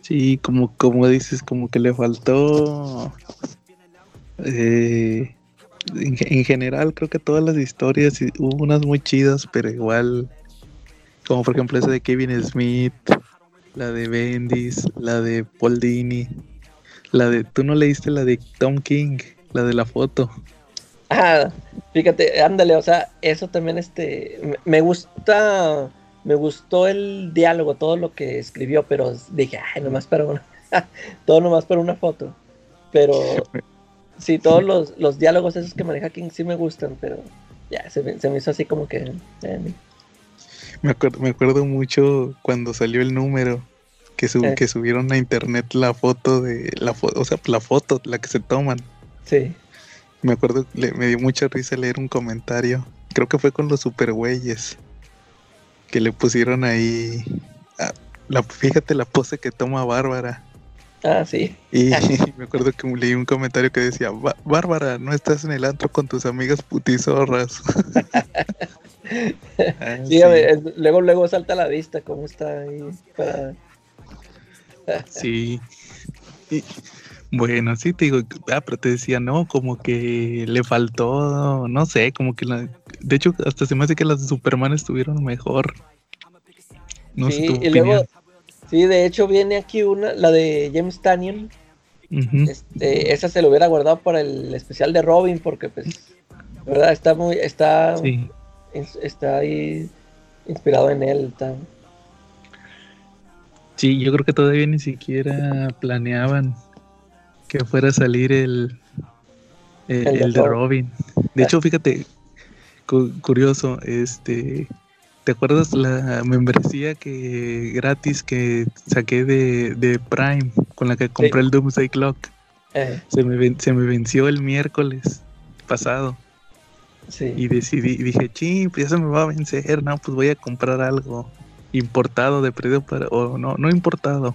Sí, como, como dices, como que le faltó. eh, en, en general, creo que todas las historias hubo unas muy chidas, pero igual. Como por ejemplo esa de Kevin Smith, la de Bendis, la de Paul Dini, la de. ¿Tú no leíste la de Tom King? La de la foto. Ah, fíjate, ándale, o sea, eso también este me- me gusta, me gustó el diálogo, todo lo que escribió, pero dije, ay, nomás para una, [laughs] todo nomás para una foto. Pero sí, todos [laughs] los, los diálogos esos que maneja King sí me gustan, pero ya se, me- se me hizo así como que eh, Me acuerdo, me acuerdo mucho cuando salió el número. Que, sub- Eh. que subieron a internet la foto de la foto, o sea, la foto, la que se toman. sí, Me acuerdo, le- me dio mucha risa leer un comentario. Creo que fue con los supergüeyes. Que le pusieron ahí. ah, la, fíjate la pose que toma Bárbara. ah, sí, Y [laughs] [laughs] me acuerdo que leí un comentario que decía: "Bá- Bárbara, no estás en el antro con tus amigas putizorras. [laughs] Ah, sí, ver, luego, luego salta a la vista cómo está ahí para... Sí. Y, bueno, sí te digo, ah, pero te decía, no, como que le faltó, no sé, como que la, de hecho, hasta se me hace que las de Superman estuvieron mejor. No sé sí, tu y luego, sí, de hecho viene aquí una, la de James Tannion. Este, esa se lo hubiera guardado para el especial de Robin porque pues verdad está muy está Sí, está ahí inspirado en él está- sí, yo creo que todavía ni siquiera planeaban que fuera a salir el, el, El de el de Robin. De hecho, fíjate, cu- curioso, este, ¿te acuerdas la membresía que gratis que saqué de, de Prime con la que compré el Doomsday Clock? eh, Se me, ven- se me venció el miércoles pasado sí. Y decidí, dije, ching, pues ya se me va a vencer, no, pues voy a comprar algo importado de precio para, o no, no importado,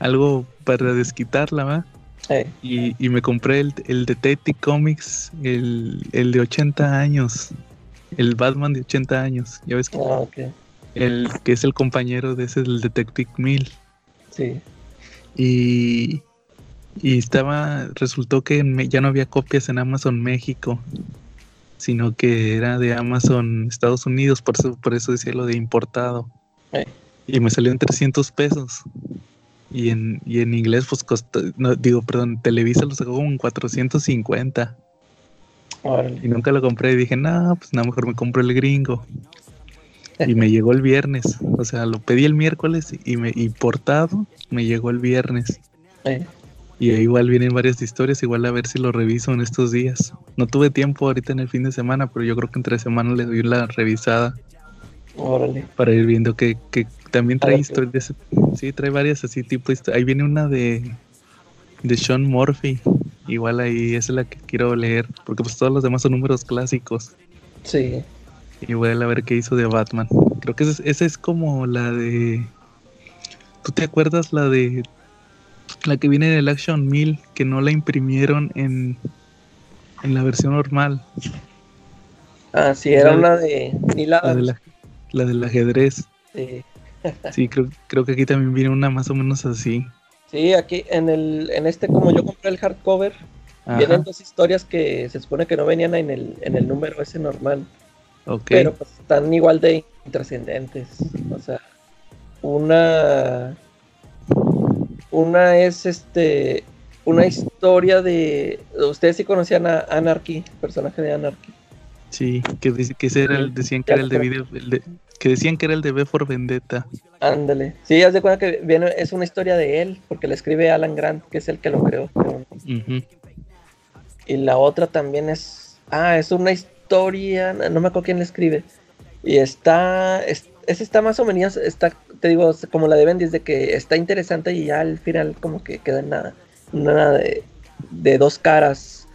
algo para desquitarla, ¿va? Y, y me compré el, el Detective Comics, el, el de 80 años, el Batman de 80 años, ya ves que, ah, el que es el compañero de ese del Detective Mill. sí. Y, y estaba, resultó que Me- ya no había copias en Amazon México, sino que era de Amazon Estados Unidos, por eso, por eso decía lo de importado. Eh. Y me salió en 300 pesos. Y en, y en inglés, pues costó, no, digo, perdón, Televisa lo sacó como en 450. órale. Y nunca lo compré y dije, no, pues nada, mejor me compro el gringo. Y me llegó el viernes. O sea, lo pedí el miércoles y me importado me llegó el viernes. eh, Y ahí igual vienen varias historias, igual a ver si lo reviso en estos días. No tuve tiempo ahorita en el fin de semana, pero yo creo que entre semana le doy la revisada órale para ir viendo que, que también trae qué- historias. Sí, trae varias así tipo Ahí viene una de, de Sean Murphy. Igual ahí esa es la que quiero leer, porque pues todos los demás son números clásicos. sí Igual a ver qué hizo de Batman. Creo que esa es, esa es como la de... ¿Tú te acuerdas la de... La que viene del Action 1000, que no la imprimieron en, en la versión normal? ah sí era La una de La, de la, la del ajedrez. sí. [laughs] Sí, creo, creo que aquí también viene una más o menos así. Sí, aquí en el en este como yo compré el hardcover Ajá, vienen dos historias que se supone que no venían en el en el número ese normal ok. pero pues están igual de intrascendentes. O sea, una una es este una historia de ustedes sí conocían a Anarchy, el personaje de Anarchy. Sí, que, dice- que ese era el, decían que era el de video, el de- que decían que era el de V for Vendetta. Ándale. Sí, haz de cuenta que viene es una historia de él porque le escribe Alan Grant, que es el que lo creó. Y la otra también es ah, es una historia, no me acuerdo quién le escribe. Y está es, esa está más o menos está te digo como la de Bendis de que está interesante y ya al final como que queda en nada nada de, de dos caras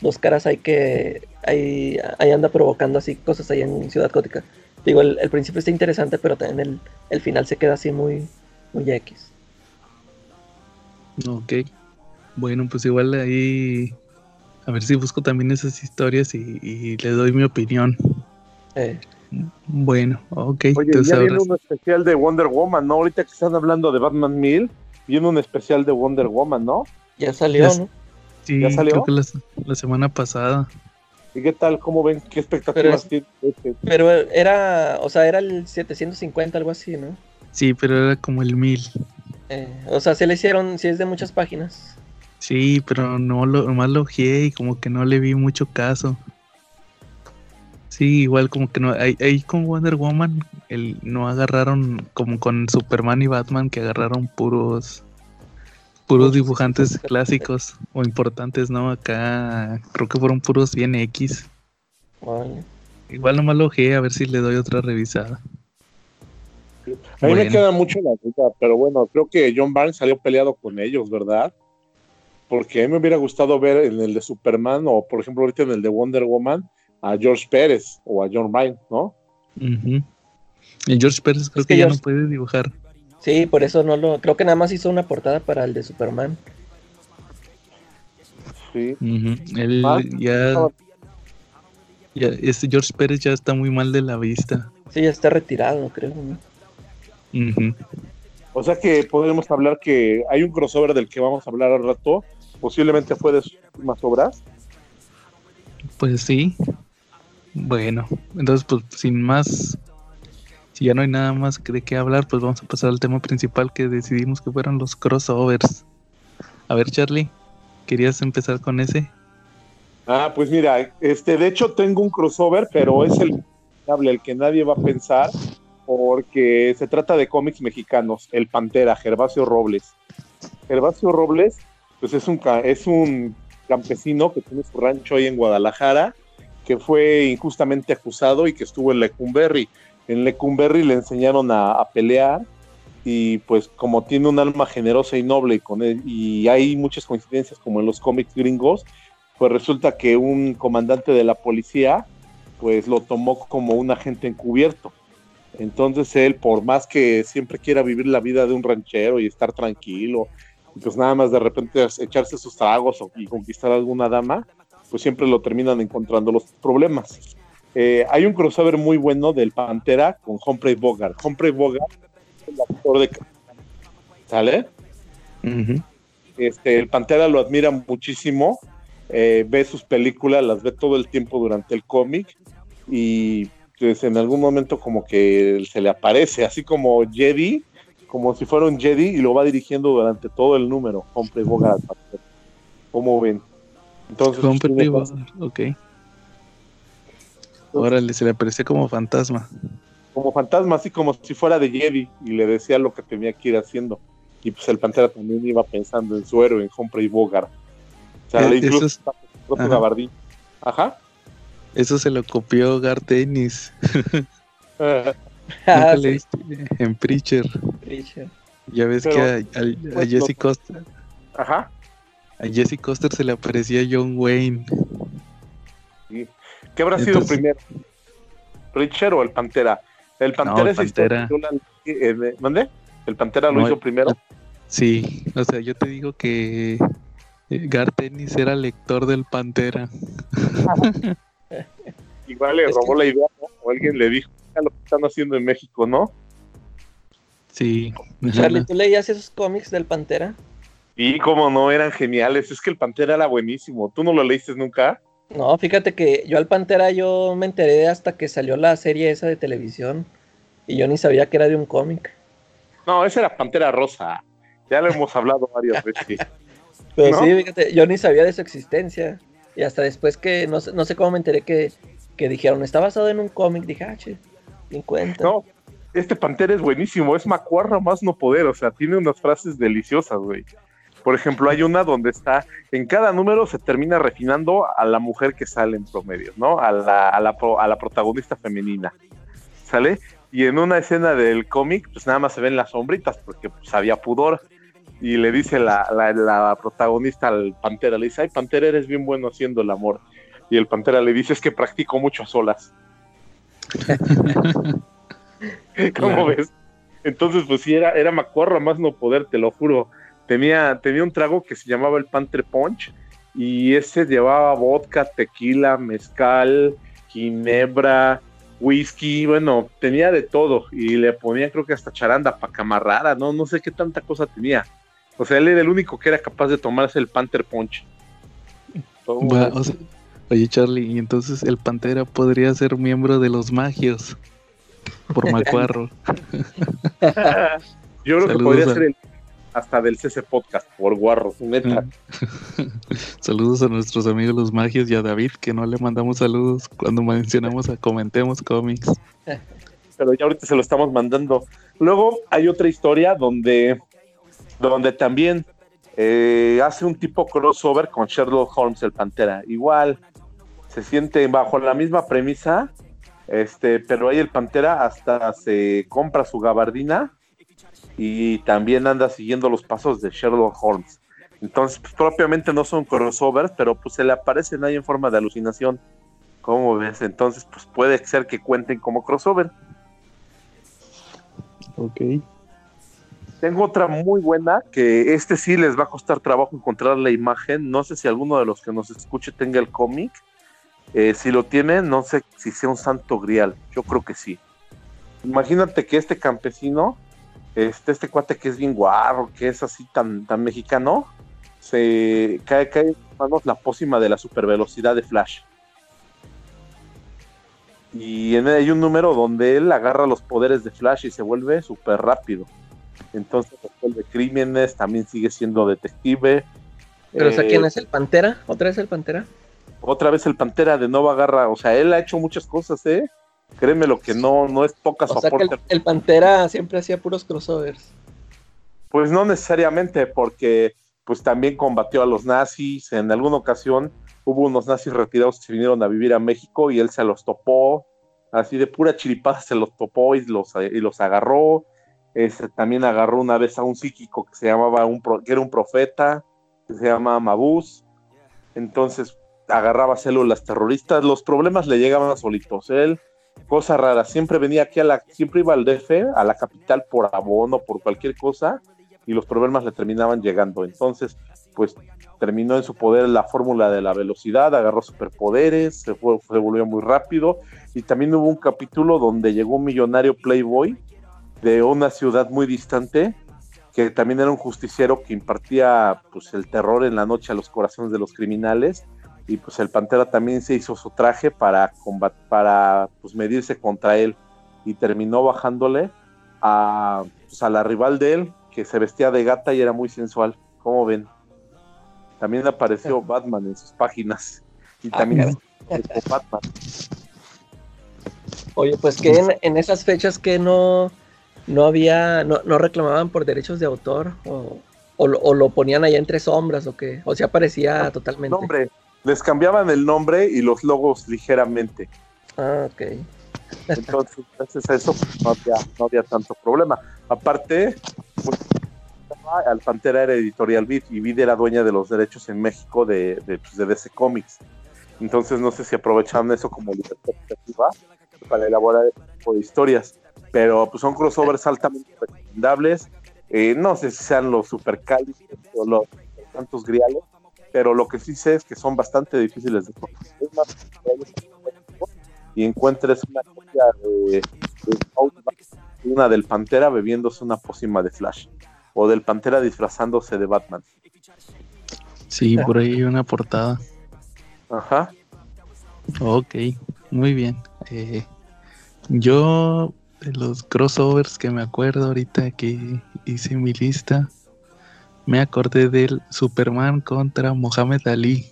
dos caras hay que ahí, ahí anda provocando así cosas ahí en Ciudad Gótica. Digo, el, el principio está interesante, pero también el, el final se queda así muy, muy X. Ok. Bueno, pues igual ahí. A ver si busco también esas historias y, y le doy mi opinión. Eh, Bueno, ok. Oye, ya viene un especial de Wonder Woman, ¿no? Ahorita que están hablando de Batman Mill, viene un especial de Wonder Woman, ¿no? ya salió, Ya ¿no? sí, ¿ya salió? creo que la, la semana pasada. ¿Y qué tal? ¿Cómo ven? ¿Qué expectativas Pero tiene? este? Pero era, o sea, era el 750, algo así, ¿no? Sí, pero era como el mil. Eh, o sea, se le hicieron, sí es de muchas páginas. Sí, pero no lo, nomás lo ojeé y como que no le vi mucho caso. Sí, igual como que no, ahí, ahí con Wonder Woman el, no agarraron como con Superman y Batman que agarraron puros puros dibujantes clásicos o importantes, ¿no? Acá creo que fueron puros bien X. Vale. Igual nomás lo ojeé a ver si le doy otra revisada. A mí me queda mucho la duda, pero bueno, creo que John Barnes salió peleado con ellos, ¿verdad? Porque a mí me hubiera gustado ver en el de Superman o, por ejemplo, ahorita en el de Wonder Woman a George Pérez o a John Byrne, ¿no? Ujú. Y George Pérez creo Es que que ya George- no puede dibujar. Sí, por eso no lo. Creo que nada más hizo una portada para el de Superman. Sí. Ujú. Él Ah, ya, no. ya, este George Pérez ya está muy mal de la vista. Sí, ya está retirado, creo. ¿no? Ujú. O sea que podemos hablar que hay un crossover del que vamos a hablar al rato, posiblemente fue de sus últimas obras. Pues sí. Bueno, entonces pues sin más, si ya no hay nada más de qué hablar, pues vamos a pasar al tema principal que decidimos que fueran los crossovers. A ver, Charlie, ¿querías empezar con ese? Ah, pues mira, este, de hecho tengo un crossover, pero es el el que nadie va a pensar, porque se trata de cómics mexicanos, El Pantera, Gervasio Robles. Gervasio Robles, pues es un, es un campesino que tiene su rancho ahí en Guadalajara, que fue injustamente acusado y que estuvo en Lecumberri. En Lecumberri le enseñaron a, pelear y pues como tiene un alma generosa y noble y, con él- y hay muchas coincidencias como en los cómics gringos, pues resulta que un comandante de la policía pues lo tomó como un agente encubierto. Entonces él, por más que siempre quiera vivir la vida de un ranchero y estar tranquilo, pues nada más de repente echarse sus tragos y conquistar a alguna dama, pues siempre lo terminan encontrando los problemas. Eh, hay un crossover muy bueno del Pantera con Humphrey Bogart. Humphrey Bogart es el actor de... ¿Sale? Ujú. Este, el Pantera lo admira muchísimo, eh, ve sus películas, las ve todo el tiempo durante el cómic y pues en algún momento como que se le aparece, así como Jedi, como si fuera un Jedi y lo va dirigiendo durante todo el número, Humphrey Bogart. ¿Cómo ven? Entonces, tiene- Bogart, ok. Órale, se le apareció como fantasma. como fantasma, así como si fuera de Jedi y le decía lo que tenía que ir haciendo. Y pues el Pantera también iba pensando en su héroe, en Humphrey Bogart. O sea, Eh, le incluso es- propio Ajá. gabardín. Ajá. Eso se lo copió Gar Dennis. [laughs] Ah, Nunca sí, leíste en Preacher. Preacher. Ya ves Pero, que a, a- a pues, Jesse Coster, Ajá. A Jesse Coster se le aparecía John Wayne. Sí. ¿Qué habrá sido primero? ¿Preacher o el Pantera? El Pantera el es Pantera. eh. ¿El Pantera lo No, hizo primero? Sí, o sea, yo te digo que eh, Gar Dennis era lector del Pantera. [laughs] Igual le robó que- la idea, ¿no? O alguien le dijo, "Mira lo que están haciendo en México, ¿no? Sí. Charlie, ¿tú leías esos cómics del Pantera? Y como no, eran geniales. Es que el Pantera era buenísimo. ¿Tú no lo leíste nunca? No, fíjate que yo al Pantera yo me enteré hasta que salió la serie esa de televisión y yo ni sabía que era de un cómic. No, ese era Pantera Rosa. Ya lo hemos hablado varias veces. [laughs] Pero ¿No? sí, fíjate, yo ni sabía de su existencia. Y hasta después que, no sé, no sé cómo me enteré que, que dijeron, está basado en un cómic, dije, ah, che, cuenta. No, este Pantera es buenísimo. Es macuarra más no poder. O sea, tiene unas frases deliciosas, güey. Por ejemplo, hay una donde está, en cada número se termina refinando a la mujer que sale en promedio, ¿no? A la, a la, a la protagonista femenina, ¿sale? Y en una escena del cómic, pues nada más se ven las sombritas porque pues, había pudor. Y le dice la, la, la protagonista al Pantera, le dice, ay, Pantera, eres bien bueno haciendo el amor. Y el Pantera le dice, es que practico mucho a solas. [laughs] [laughs] ¿Cómo Claro. ves? Entonces, pues sí, era, era macuarro más no poder, te lo juro. Tenía, tenía un trago que se llamaba el Panther Punch y ese llevaba vodka, tequila, mezcal, ginebra, whisky, bueno, tenía de todo y le ponía creo que hasta charanda para camarrara, no, no sé qué tanta cosa tenía. O sea, él era el único que era capaz de tomarse el Panther Punch. Oye, Charlie, y entonces el Pantera podría ser miembro de los magios. Por [laughs] macuarro. [laughs] Yo creo que podría a- ser el hasta del CC Podcast por guarro, neta. [laughs] saludos a nuestros amigos los magios y a David, que no le mandamos saludos cuando mencionamos a Comentemos Cómics. pero ya ahorita se lo estamos mandando. Luego hay otra historia donde, donde también eh, hace un tipo crossover con Sherlock Holmes, el Pantera. Igual se siente bajo la misma premisa, este, pero ahí el Pantera hasta se compra su gabardina y también anda siguiendo los pasos de Sherlock Holmes. Entonces, pues, propiamente no son crossovers, pero pues se le aparecen ahí en forma de alucinación. ¿Cómo ves? Entonces, pues puede ser que cuenten como crossover. Ok. Tengo otra muy buena que este sí les va a costar trabajo encontrar la imagen. No sé si alguno de los que nos escuche tenga el cómic. Eh, si lo tiene, no sé si sea un santo grial. Yo creo que sí. Imagínate que este campesino, este, este cuate que es bien guarro, que es así tan, tan mexicano, se cae, cae en sus manos la pócima de la supervelocidad de Flash. Y en, hay un número donde él agarra los poderes de Flash y se vuelve súper rápido. Entonces resuelve crímenes, también sigue siendo detective. Pero, o sea, Eh, ¿quién es el Pantera? ¿Otra vez el Pantera? Otra vez el Pantera de nuevo agarra, o sea, él ha hecho muchas cosas, ¿eh? Créeme lo que no, no es poca O sea, que el, Pantera siempre hacía puros crossovers. Pues no necesariamente, porque pues también combatió a los nazis. En alguna ocasión hubo unos nazis retirados que se vinieron a vivir a México y él se los topó. Así de pura chiripada se los topó y los, y los agarró. Este, también agarró una vez a un psíquico que se llamaba un pro- que era un profeta, que se llama Mabús. Entonces agarraba células terroristas. Los problemas le llegaban solitos. Él, cosa rara, siempre venía aquí a la, siempre iba al DF, a la capital por abono, por cualquier cosa, y los problemas le terminaban llegando. Entonces, pues terminó en su poder la fórmula de la velocidad, agarró superpoderes, se, fue- se volvió muy rápido, y también hubo un capítulo donde llegó un millonario Playboy de una ciudad muy distante, que también era un justiciero que impartía pues el terror en la noche a los corazones de los criminales, y pues el Pantera también se hizo su traje para combat para pues medirse contra él, y terminó bajándole a, pues, a la rival de él, que se vestía de gata y era muy sensual. ¿Cómo ven? También apareció Batman en sus páginas. [laughs] Y Ah, también con Batman. Oye, pues que en, en esas fechas que no, no había, no, no reclamaban por derechos de autor o, o, lo, o lo ponían allá entre sombras o qué, o sea, aparecía totalmente. Nombre. Les cambiaban el nombre y los logos ligeramente. Ah, ok. Entonces, gracias a eso pues, no, había, no había tanto problema. Aparte, pues, al Pantera era editorial Vid y Vid era dueña de los derechos en México de, de, pues, de DC Comics. Entonces, no sé si aprovecharon eso como libertad creativa para elaborar este tipo de historias. Pero pues son crossovers altamente recomendables. Eh, no sé si sean los super cálidos o los tantos griales, pero lo que sí sé es que son bastante difíciles de conseguir. Es más, y encuentres una copia de, de una del Pantera bebiéndose una pócima de Flash o del Pantera disfrazándose de Batman. Sí, por ahí hay una portada. Ajá. Ok, muy bien. Eh, yo, de los crossovers que me acuerdo ahorita que hice mi lista, me acordé del Superman contra Mohamed Ali.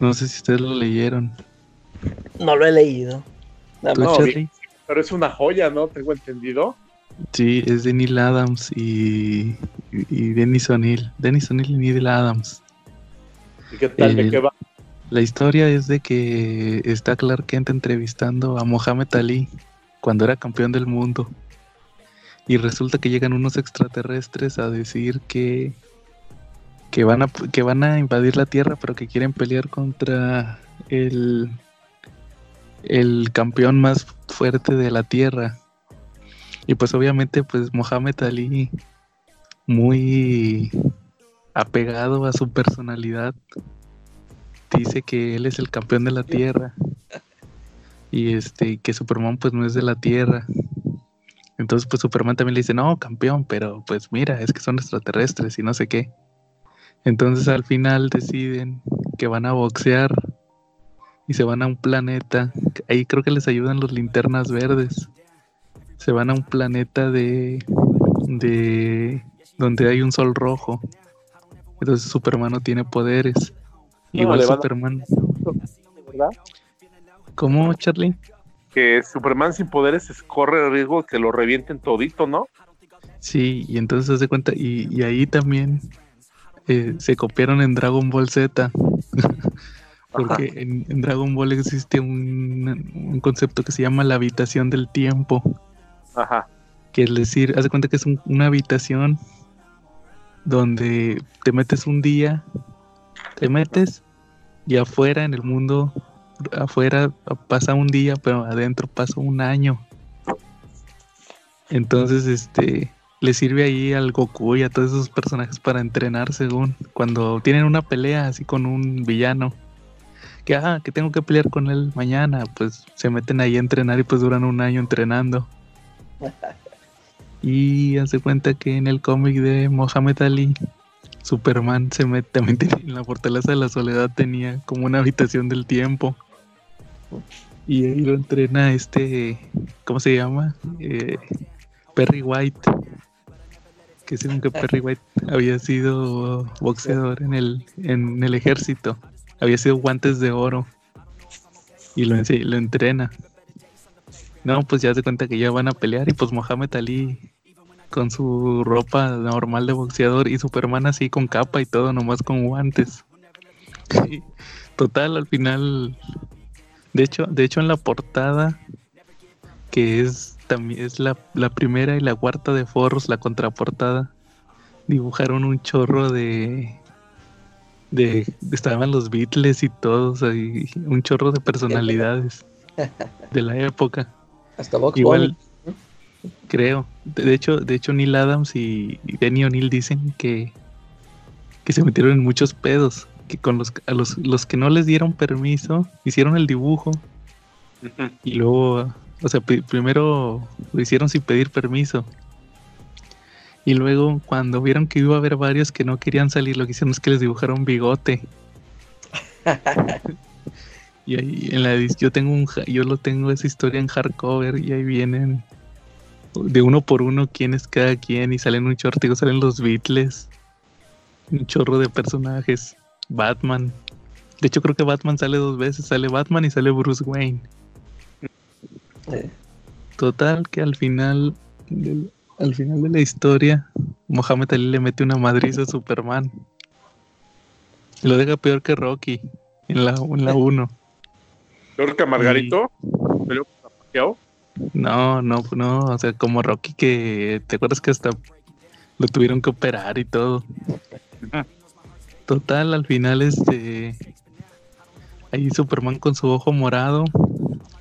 No sé si ustedes lo leyeron. No lo he leído. Nada ¿Tú, más. No, bien. Pero es una joya, ¿no? Tengo entendido. Sí, es de Neil Adams y, y, y Dennis O'Neill. Dennis O'Neill y Neil Adams. ¿Y qué tal? ¿De El- qué va? La historia es de que está Clark Kent entrevistando a Mohamed Ali cuando era campeón del mundo. Y resulta que llegan unos extraterrestres a decir que, que, van, a, que van a invadir la Tierra, pero que quieren pelear contra el, el campeón más fuerte de la tierra. Y pues obviamente pues Mohamed Ali muy apegado a su personalidad dice que él es el campeón de la tierra y este que Superman pues no es de la tierra. Entonces pues Superman también le dice, "No, campeón, pero pues mira, es que son extraterrestres y no sé qué." Entonces al final deciden que van a boxear y se van a un planeta. Ahí creo que les ayudan los linternas verdes. Se van a un planeta de de donde hay un sol rojo. Entonces Superman no tiene poderes. No, Igual Superman. ¿verdad? ¿Cómo, Charlie? Que Superman sin poderes es- corre el riesgo de que lo revienten todito, ¿no? Sí, y entonces se hace cuenta, y, y ahí también eh, se copiaron en Dragon Ball Z. [laughs] Porque en, en Dragon Ball existe un, un concepto que se llama la habitación del tiempo. Ajá. Que es decir, haz de cuenta que es un- una habitación donde te metes un día, te metes y afuera en el mundo, afuera pasa un día, pero adentro pasa un año. Entonces, este, le sirve ahí al Goku y a todos esos personajes para entrenar según cuando tienen una pelea así con un villano. Que, ah, que tengo que pelear con él mañana, pues se meten ahí a entrenar y pues duran un año entrenando. Y hace cuenta que en el cómic de Mohamed Ali, Superman se mete, también en la fortaleza de la soledad tenía como una habitación del tiempo. Y ahí lo entrena este, ¿cómo se llama? Eh, Perry White. Que según que Perry White había sido boxeador en el, en el ejército. Había sido guantes de oro. Y lo, lo entrena. No, pues ya se cuenta que ya van a pelear y pues Mohamed Ali con su ropa normal de boxeador y Superman así con capa y todo, nomás con guantes. [laughs] Total, al final, de hecho, de hecho en la portada, que es también es la, la primera y la cuarta de Forros, la contraportada, dibujaron un chorro de de estaban los Beatles y todos ahí, un chorro de personalidades de la época. Hasta Box Igual, creo. De, de hecho, de hecho Neil Adams y, y Denny O'Neill dicen que, que se metieron en muchos pedos. Que con los, a los, los que no les dieron permiso, hicieron el dibujo y luego, o sea, pri- primero lo hicieron sin pedir permiso. Y luego, cuando vieron que iba a haber varios que no querían salir, lo que hicieron es que les dibujaron bigote. [laughs] y ahí en la yo tengo un yo lo tengo esa historia en hardcover y ahí vienen de uno por uno quién es cada quien y salen un chorro, digo, salen los Beatles, un chorro de personajes, Batman. De hecho creo que Batman sale dos veces, sale Batman y sale Bruce Wayne. Eh, Total que al final del- al final de la historia Mohamed Ali le mete una madriza a Superman. Y lo deja peor que Rocky en la en la 1. Peor que a Margarito. Pacquiao. No, no, no, o sea, como Rocky que te acuerdas que hasta lo tuvieron que operar y todo. Total, al final este ahí Superman con su ojo morado,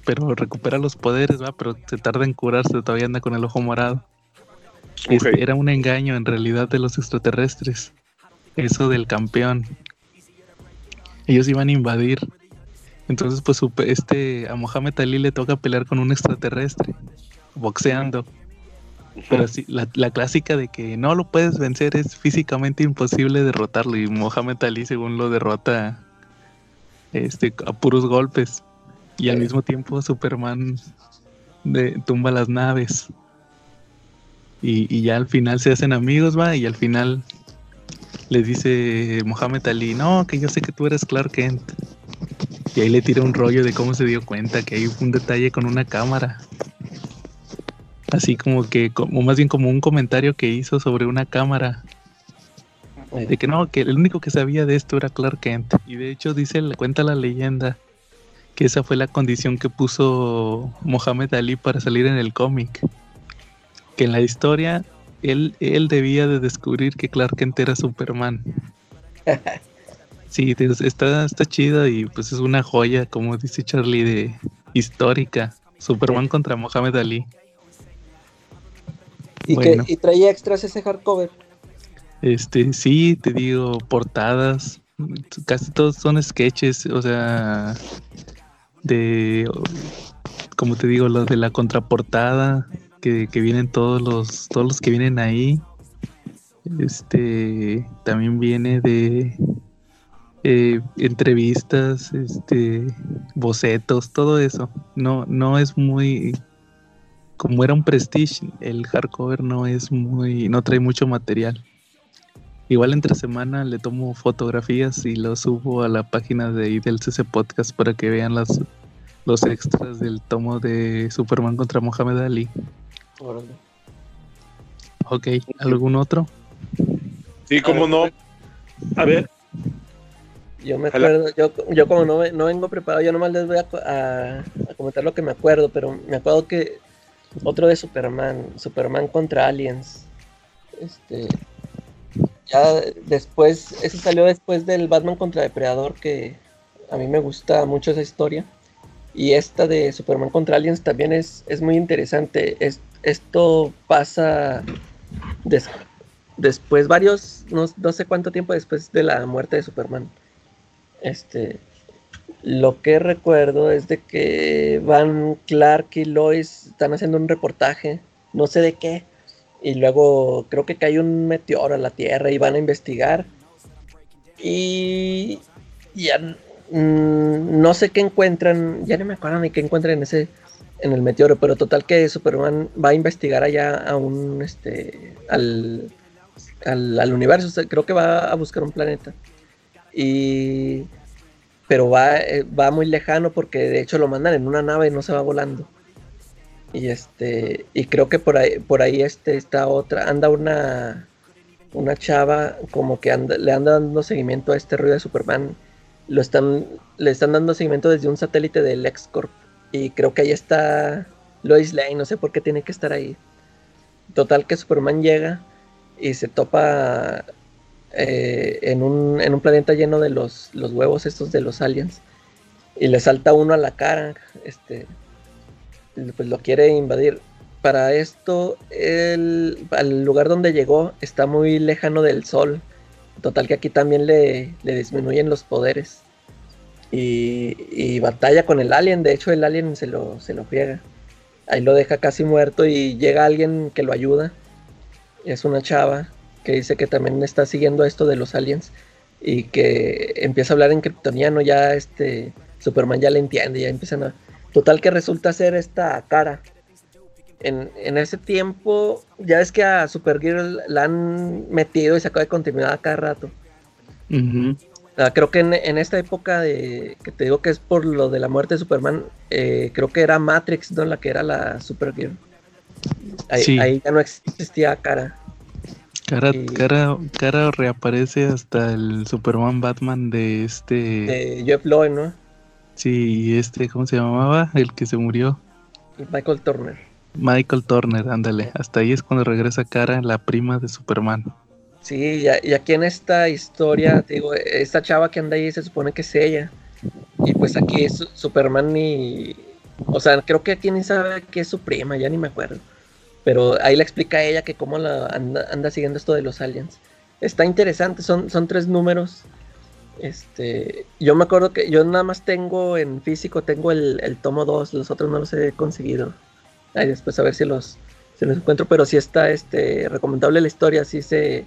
pero recupera los poderes, va, pero se tarda en curarse, todavía anda con el ojo morado. Este, era un engaño en realidad de los extraterrestres. Eso del campeón. Ellos iban a invadir. Entonces, pues este a Mohamed Ali le toca pelear con un extraterrestre, boxeando. Pero sí, la, la clásica de que no lo puedes vencer es físicamente imposible derrotarlo. Y Mohamed Ali, según lo derrota este, a puros golpes. Y al mismo tiempo Superman de- tumba las naves. Y, y ya al final se hacen amigos, va, y al final le dice Mohamed Ali, no, que yo sé que tú eres Clark Kent. Y ahí le tira un rollo de cómo se dio cuenta, que hay un detalle con una cámara. Así como que, como más bien como un comentario que hizo sobre una cámara. De que no, que el único que sabía de esto era Clark Kent. Y de hecho dice, le cuenta la leyenda que esa fue la condición que puso Mohamed Ali para salir en el cómic. Que en la historia él, él debía de descubrir que Clark Kent era Superman. [laughs] Sí, está, está chida y pues es una joya, como dice Charlie, de histórica. Superman contra Mohamed Ali. Y, Bueno. que, y traía extras ese hardcover. Este, sí, te digo, portadas, casi todos son sketches, o sea, de, como te digo, los de la contraportada, que, que vienen todos los, todos los que vienen ahí. Este, también viene de eh, entrevistas, este, bocetos, todo eso. No, no es muy, como era un prestige, el hardcover no es muy, no trae mucho material. Igual entre semana le tomo fotografías y lo subo a la página de ahí del CC Podcast para que vean las, los extras del tomo de Superman contra Mohamed Ali. Órale. Ok, ¿algún otro? Sí, cómo no. A ver, Yo me acuerdo, yo, yo como no, no vengo preparado, yo nomás les voy a, co- a- a comentar lo que me acuerdo, pero me acuerdo que otro de Superman, Superman contra Aliens. Este, ya después, ese salió después del Batman contra Depredador, que a mí me gusta mucho esa historia. Y esta de Superman contra Aliens también es, es muy interesante. Es, esto pasa des- después, varios, no, no sé cuánto tiempo después de la muerte de Superman. Este, lo que recuerdo es de que Van Clark y Lois están haciendo un reportaje, no sé de qué, y luego creo que cae un meteoro a la Tierra y van a investigar. Y ya mm, no sé qué encuentran, ya no me acuerdo ni qué encuentran en ese en el meteoro, pero total que Superman va a investigar allá a un este al al, al universo, o sea, creo que va a buscar un planeta. Y pero va, eh, va muy lejano porque de hecho lo mandan en una nave y no se va volando. Y este, y creo que por ahí, por ahí este está otra, anda una una chava como que anda, le anda dando seguimiento a este ruido de Superman. Lo están, le están dando seguimiento desde un satélite del LexCorp. Y creo que ahí está Lois Lane, no sé por qué tiene que estar ahí. Total que Superman llega y se topa eh, en, un, en un planeta lleno de los, los huevos estos de los aliens. Y le salta uno a la cara. Este, pues lo quiere invadir. Para esto, el, lugar donde llegó está muy lejano del sol. Total que aquí también le, le disminuyen los poderes. Y, y batalla con el alien. De hecho, el alien se lo, se lo friega. Ahí lo deja casi muerto y llega alguien que lo ayuda. Es una chava que dice que también está siguiendo esto de los aliens. Y que empieza a hablar en kryptoniano. Ya este Superman ya le entiende. Ya empiezan a... Total que resulta ser esta cara. En, en ese tiempo, ya ves que a Supergirl la han metido y sacado de continuidad cada rato. Ah, creo que en, en esta época de que te digo que es por lo de la muerte de Superman, eh, creo que era Matrix, ¿no? La que era la Supergirl. Ahí, Sí. ahí ya no existía cara. Cara, Y- cara, cara reaparece hasta el Superman Batman de este. De Jeff Lowe, ¿no? Sí, este, ¿cómo se llamaba? El que se murió. Michael Turner. Michael Turner, ándale. Hasta ahí es cuando regresa Cara, la prima de Superman. Sí, y, y aquí en esta historia, digo, esta chava que anda ahí se supone que es ella. Y pues aquí es Su- Superman y... O sea, creo que aquí ni sabe que es su prima, ya ni me acuerdo. Pero ahí le explica a ella que cómo la anda, anda siguiendo esto de los aliens. Está interesante, son, son tres números. Este, yo me acuerdo que yo nada más tengo en físico, tengo el, el tomo 2, los otros no los he conseguido. Ahí después a ver si los, si los encuentro, pero sí está este, recomendable la historia, sí se,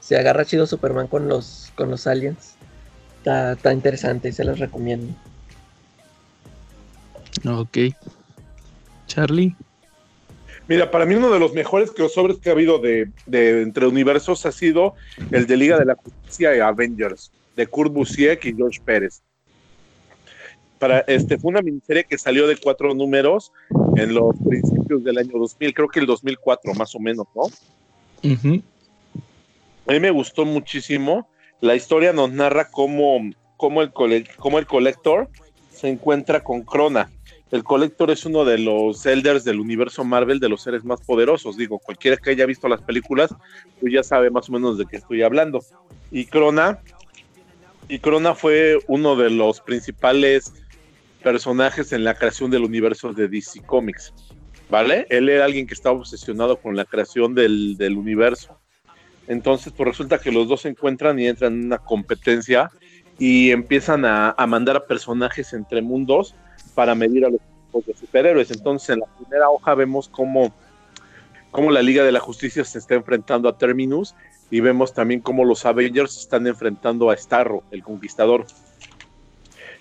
se agarra chido Superman con los, con los aliens. Está, está interesante y se los recomiendo. Ok. Charlie. Mira, para mí uno de los mejores crossovers que ha habido de, de entre universos ha sido el de Liga de la Justicia y Avengers, de Kurt Busiek y George Pérez. Para, este, fue una miniserie que salió de cuatro números en los principios del año 2000, creo que el 2004 más o menos, ¿no? A mí me gustó muchísimo. La historia nos narra cómo, cómo, el, cole- cómo el Collector se encuentra con Crona. El Collector es uno de los Elders del universo Marvel, de los seres más poderosos. Digo, cualquiera que haya visto las películas, pues ya sabe más o menos de qué estoy hablando. Y Crona Y Corona fue uno de los principales personajes en la creación del universo de DC Comics. ¿Vale? Él era alguien que estaba obsesionado con la creación del, universo. Entonces, pues resulta que los dos se encuentran y entran en una competencia y empiezan a mandar a personajes entre mundos para medir a los equipos de superhéroes. Entonces, en la primera hoja vemos cómo, cómo la Liga de la Justicia se está enfrentando a Terminus y vemos también cómo los Avengers están enfrentando a Starro, el Conquistador.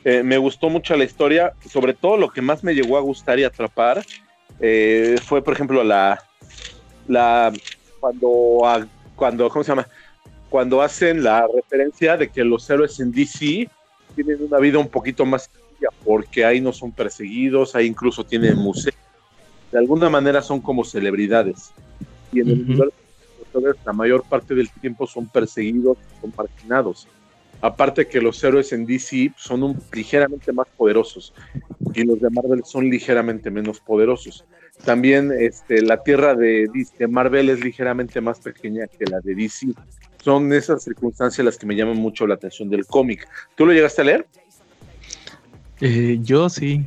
Eh, me gustó mucho la historia, sobre todo lo que más me llegó a gustar y atrapar eh, fue, por ejemplo, la, la cuando, cuando, ¿cómo se llama? Cuando hacen la referencia de que los héroes en DC tienen una vida un poquito más porque ahí no son perseguidos, ahí incluso tienen museos, de alguna manera son como celebridades. Y en el de los héroes, la mayor parte del tiempo son perseguidos, son marginados. Aparte que los héroes en DC son un, ligeramente más poderosos y los de Marvel son ligeramente menos poderosos. También este, la tierra de, de Marvel es ligeramente más pequeña que la de DC. Son esas circunstancias las que me llaman mucho la atención del cómic. ¿Tú lo llegaste a leer? Eh, yo sí.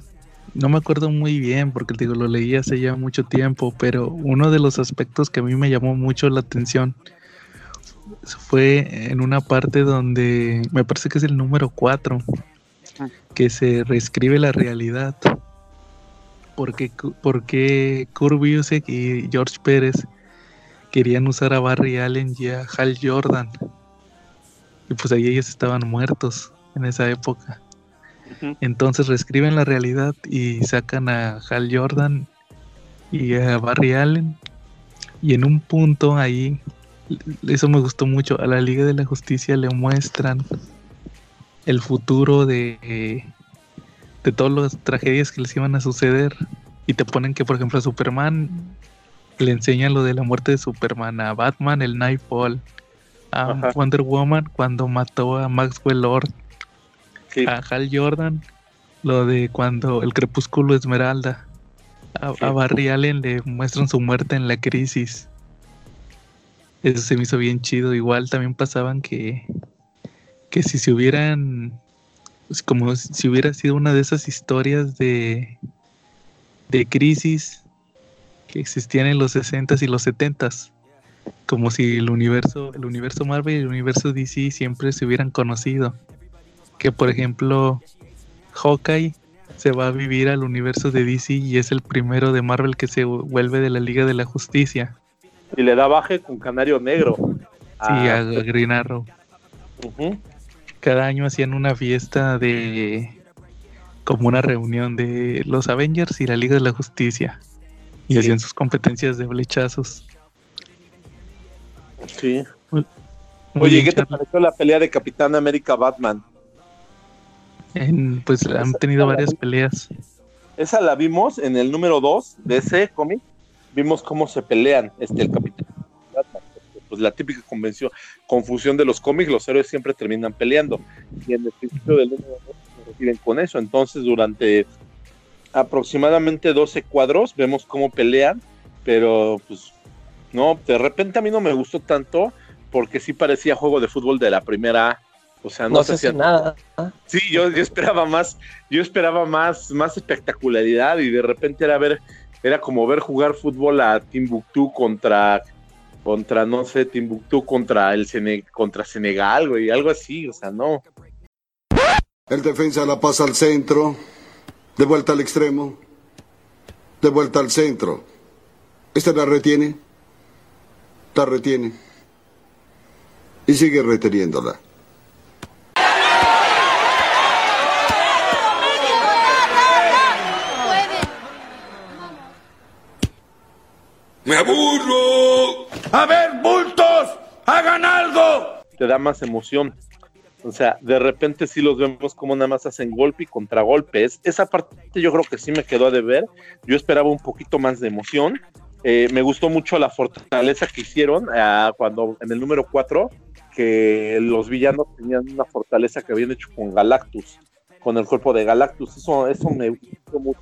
No me acuerdo muy bien porque digo, lo leí hace ya mucho tiempo, pero uno de los aspectos que a mí me llamó mucho la atención fue en una parte donde me parece que es el número 4, que se reescribe la realidad. Porque, porque Kurt Busiek y George Pérez querían usar a Barry Allen y a Hal Jordan. Y pues ahí ellos estaban muertos en esa época. Entonces reescriben la realidad y sacan a Hal Jordan y a Barry Allen. Y en un punto ahí, eso me gustó mucho, a la Liga de la Justicia le muestran el futuro de, de todas las tragedias que les iban a suceder. Y te ponen que, por ejemplo, a Superman le enseñan lo de la muerte de Superman, a Batman el Nightfall, a Ajá. Wonder Woman cuando mató a Maxwell Lord, Sí. a Hal Jordan lo de cuando el crepúsculo esmeralda, a, Sí. a Barry Allen le muestran su muerte en la crisis. Eso se me hizo bien chido. Igual también pasaban que, que si se hubieran, pues, como si hubiera sido una de esas historias de, de crisis que existían en los 60s y los 70s. Como si el universo, el universo Marvel y el universo DC siempre se hubieran conocido. Que por ejemplo, Hawkeye se va a vivir al universo de DC y es el primero de Marvel que se vuelve de la Liga de la Justicia. Y le da baje con Canario Negro. Sí, a Green Arrow. Cada año hacían una fiesta de como una reunión de los Avengers y la Liga de la Justicia. Y Sí. hacían sus competencias de flechazos. Sí. Oye, ¿qué te pareció la pelea de Capitán América Batman? En- pues han tenido varias peleas. Esa la vimos en el número 2 de ese cómic. Vimos cómo se pelean este, el Capitán. Pues la típica convención, confusión de los cómics, los héroes siempre terminan peleando. Y en el principio del número 2 se reciben con eso. Entonces, durante aproximadamente 12 cuadros, vemos cómo pelean, pero pues no, de repente a mí no me gustó tanto porque sí parecía juego de fútbol de la primera. O sea, no, No se sé si hacía nada. Sí, yo, yo esperaba más, yo esperaba más, más espectacularidad y de repente era ver, era como ver jugar fútbol a Timbuktu contra, contra, no sé, Timbuktu contra el Sene- contra Senegal, güey, algo así, o sea, no. El defensa la pasa al centro, de vuelta al extremo, de vuelta al centro. Este la retiene, la retiene y sigue reteniéndola. ¡Me aburro! ¡A ver, bultos! ¡Hagan algo! Te da más emoción. O sea, de repente sí los vemos como nada más hacen golpe y contragolpe. Es- Esa parte yo creo que sí me quedó a deber. Yo esperaba un poquito más de emoción. Eh, me gustó mucho la fortaleza que hicieron ah, cuando en el número 4, que los villanos tenían una fortaleza que habían hecho con Galactus, con el cuerpo de Galactus. Eso, eso me gustó mucho.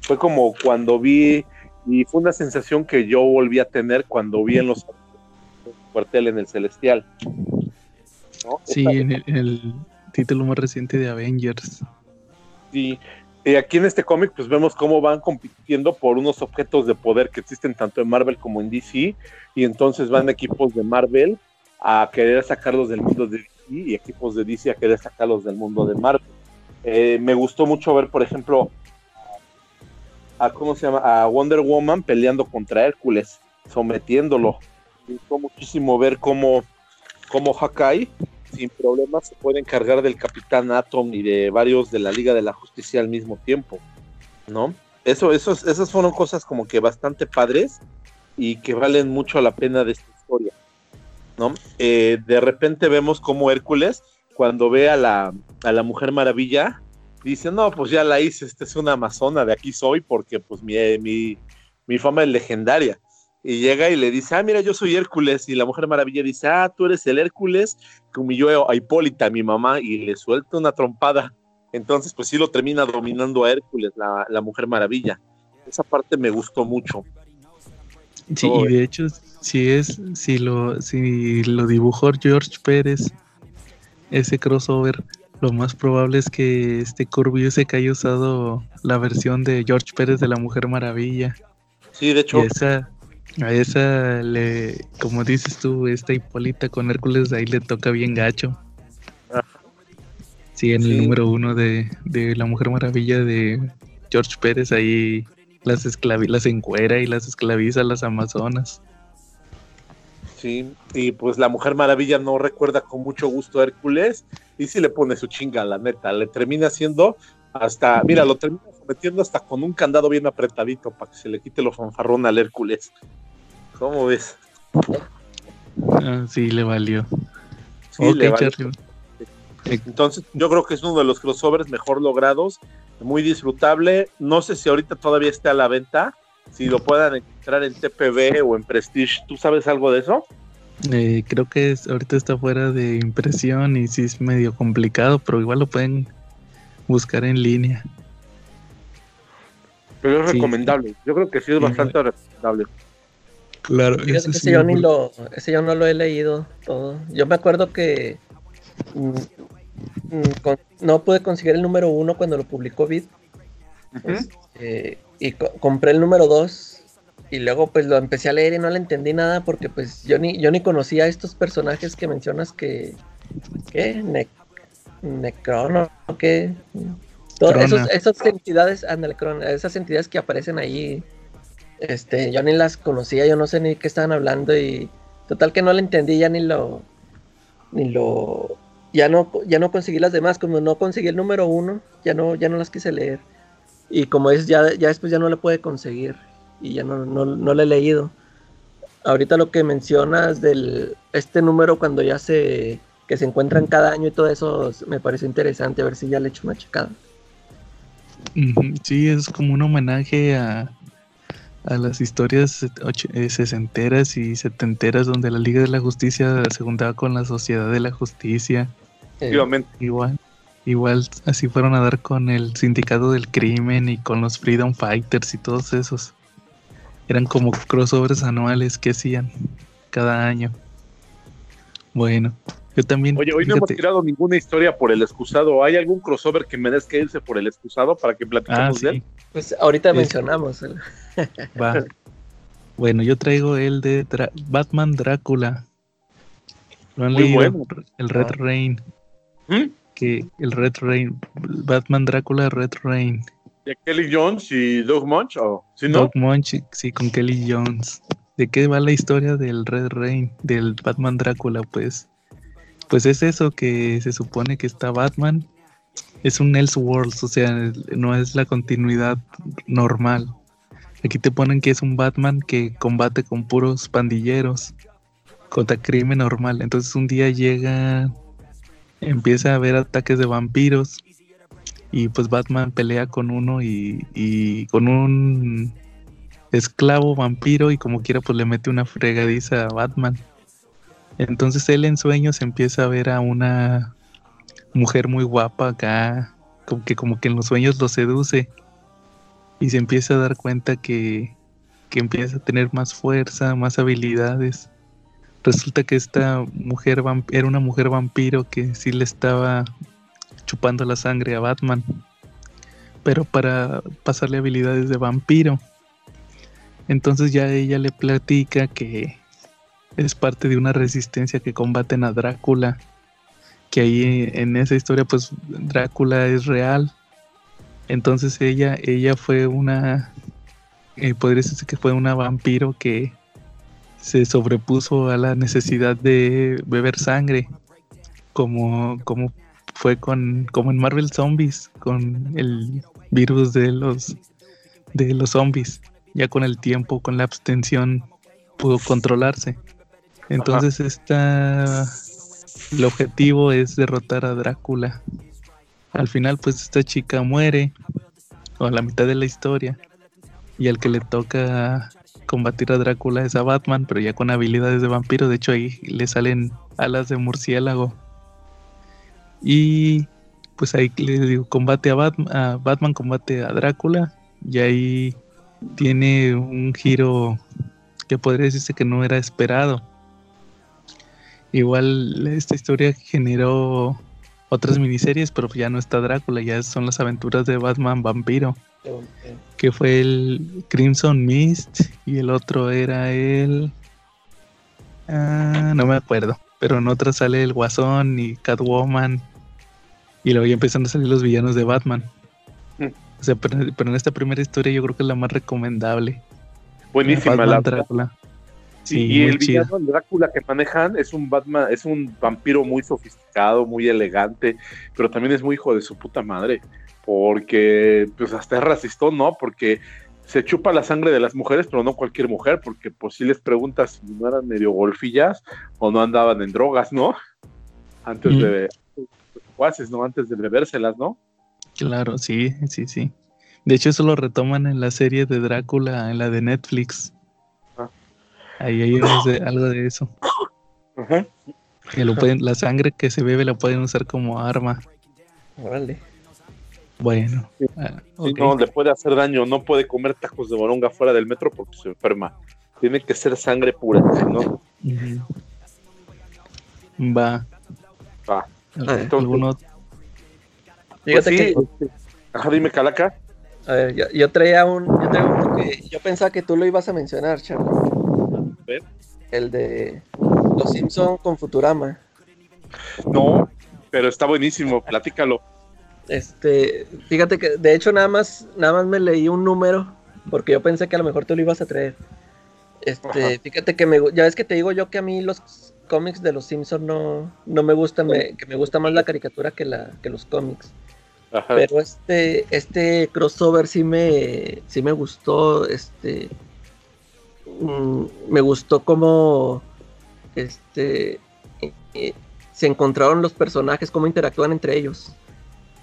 Fue como cuando vi, y fue una sensación que yo volví a tener cuando vi en los cuartel en el Celestial. ¿no? Sí, Esta- en el, en el- título más reciente de Avengers. Sí. Y aquí en este cómic, pues vemos cómo van compitiendo por unos objetos de poder que existen tanto en Marvel como en DC. Y entonces van equipos de Marvel a querer sacarlos del mundo de DC y equipos de DC a querer sacarlos del mundo de Marvel. Eh, me gustó mucho ver, por ejemplo, a, ¿cómo se llama? A Wonder Woman peleando contra Hércules, sometiéndolo. Me gustó muchísimo ver cómo, cómo Hawkeye sin problemas se puede encargar del Capitán Atom y de varios de la Liga de la Justicia al mismo tiempo, ¿no? Eso, esos, esas fueron cosas como que bastante padres y que valen mucho la pena de esta historia, ¿no? Eh, de repente vemos como Hércules, cuando ve a la, a la Mujer Maravilla, dice, no, pues ya la hice, esta es una amazona, de aquí soy, porque pues mi, mi, mi fama es legendaria y llega y le dice, ah, mira, yo soy Hércules, y la Mujer Maravilla dice, ah, tú eres el Hércules que humilló a Hipólita, mi mamá, y le suelta una trompada. Entonces, pues sí lo termina dominando a Hércules, la, la Mujer Maravilla. Esa parte me gustó mucho. Sí, y de hecho, si es, lo, si lo dibujó George Pérez, ese crossover, lo más probable es que este Curvius se haya usado la versión de George Pérez de la Mujer Maravilla. Sí, de hecho. Y esa, a esa le, como dices tú, esta Hipólita con Hércules ahí le toca bien gacho. Sí, en el número uno de, de, La Mujer Maravilla de George Pérez, ahí las esclavi las encuera y las esclaviza a las amazonas. Sí, y pues la Mujer Maravilla no recuerda con mucho gusto a Hércules y si le pone su chinga, la neta, le termina haciendo hasta, mira, lo termina sometiendo hasta con un candado bien apretadito para que se le quite lo fanfarrón al Hércules. ¿Cómo ves? Ah, sí, le valió. Sí, le valió. Entonces, yo creo que es uno de los crossovers mejor logrados, muy disfrutable. No sé si ahorita todavía está a la venta, si lo puedan encontrar en TPB o en Prestige. ¿Tú sabes algo de eso? Eh, creo que es, ahorita está fuera de impresión y sí es medio complicado, pero igual lo pueden buscar en línea. Pero es sí. recomendable. Yo creo que sí es bastante recomendable. Claro, ese, sí yo ni lo, ese yo no lo he leído todo. Yo me acuerdo que mm, mm, con, no pude conseguir el número uno cuando lo publicó Vid. Uh -huh. Y co compré el número dos y luego pues lo empecé a leer y no le entendí nada porque pues yo ni, yo ni conocía a estos personajes que mencionas que... ¿Qué? Ne Necron o qué... Todas esos, esas entidades, ándale, esas entidades que aparecen ahí este, yo ni las conocía, yo no sé ni qué estaban hablando y total que no le entendí, ya ni lo, ni lo, ya no, ya no conseguí las demás, como no conseguí el número uno, ya no, ya no las quise leer y como es ya, ya después ya no le puede conseguir y ya no, no, no le he leído. Ahorita lo que mencionas del este número cuando ya se que se encuentran cada año y todo eso me parece interesante, a ver si ya le echo una checada. Sí, es como un homenaje a, a las historias eh, sesenteras y setenteras donde la Liga de la Justicia se juntaba con la Sociedad de la Justicia. Efectivamente. Igual, igual así fueron a dar con el Sindicato del Crimen y con los Freedom Fighters y todos esos. Eran como crossovers anuales que hacían cada año. Bueno, yo también. Oye, hoy fíjate, no hemos tirado ninguna historia por el excusado. ¿Hay algún crossover que merezca irse por el excusado para que platiquemos ah, sí. de él? Pues ahorita es... mencionamos. El... [laughs] Va. Bueno, yo traigo el de Dra Batman Drácula. Lo han Muy leído, bueno. el Red Ah. Rain. ¿Mm? Que el Red Rain, Batman Drácula Red Rain. ¿De Kelly Jones y Doug Munch? ¿O sí, no? Doug Munch, sí, con Kelly Jones. ¿De qué va la historia del Red Rain, del Batman Drácula? Pues, pues es eso que se supone que está Batman. Es un Elseworlds, o sea, no es la continuidad normal. Aquí te ponen que es un Batman que combate con puros pandilleros contra crimen normal. Entonces un día llega, empieza a haber ataques de vampiros y pues Batman pelea con uno y, y con un esclavo vampiro y como quiera pues le mete una fregadiza a Batman. Entonces él en sueños empieza a ver a una mujer muy guapa acá, como que como que en los sueños lo seduce y se empieza a dar cuenta que, que empieza a tener más fuerza, más habilidades. Resulta que esta mujer era una mujer vampiro que sí le estaba chupando la sangre a Batman, pero para pasarle habilidades de vampiro. Entonces ya ella le platica que es parte de una resistencia que combaten a Drácula, que ahí en esa historia pues Drácula es real. Entonces ella, ella fue una, eh, podría decirse que fue una vampiro que se sobrepuso a la necesidad de beber sangre, como, como fue con, como en Marvel Zombies, con el virus de los, de los zombies. Ya con el tiempo, con la abstención, pudo controlarse. Entonces esta, el objetivo es derrotar a Drácula. Al final, pues esta chica muere, o a la mitad de la historia, y al que le toca combatir a Drácula es a Batman, pero ya con habilidades de vampiro. De hecho, ahí le salen alas de murciélago. Y pues ahí le digo, combate a Batman, Batman combate a Drácula. Y ahí tiene un giro que podría decirse que no era esperado. Igual esta historia generó otras miniseries, pero ya no está Drácula, ya son las aventuras de Batman Vampiro. Que fue el Crimson Mist y el otro era el... Ah, no me acuerdo, pero en otra sale el Guasón y Catwoman. Y luego ya empiezan a salir los villanos de Batman. Mm. O sea, pero, pero en esta primera historia yo creo que es la más recomendable. Buenísima Batman la Drácula. Sí, Sí, y el chido. villano el Drácula que manejan es un Batman, es un vampiro muy sofisticado, muy elegante, pero también es muy hijo de su puta madre, porque pues hasta es racistón, ¿no? Porque se chupa la sangre de las mujeres, pero no cualquier mujer, porque pues si les preguntas si no eran medio golfillas o no andaban en drogas, ¿no? Antes Mm. de guases, ¿no? Antes de bebérselas, ¿no? Claro, sí, sí, sí. De hecho, eso lo retoman en la serie de Drácula, en la de Netflix. Ah. Ahí hay algo de, algo de eso. Ajá. Que lo pueden, la sangre que se bebe la pueden usar como arma. Órale. Bueno. Sí. ah, Sí, no, le puede hacer daño, no puede comer tacos de moronga fuera del metro porque se enferma. Tiene que ser sangre pura, no. Va. va. Ah, entonces- ¿Alguno? Pues Fíjate sí, que, ajá, dime Calaca. a ver, yo, yo traía un, yo traía uno que yo pensaba que tú lo ibas a mencionar, Charlie. ver. El de Los Simpson con Futurama. No, pero está buenísimo, platícalo. Este, fíjate que de hecho nada más, nada más me leí un número porque yo pensé que a lo mejor tú lo ibas a traer. Este, Ajá. fíjate que me, ya ves que te digo yo que a mí los cómics de los Simpsons no, no me gustan, me- que me gusta más la caricatura que la, que los cómics. Ajá. Pero este, este crossover sí me, sí me gustó, este, mm, me gustó como, este, eh, eh, se encontraron los personajes, cómo interactúan entre ellos.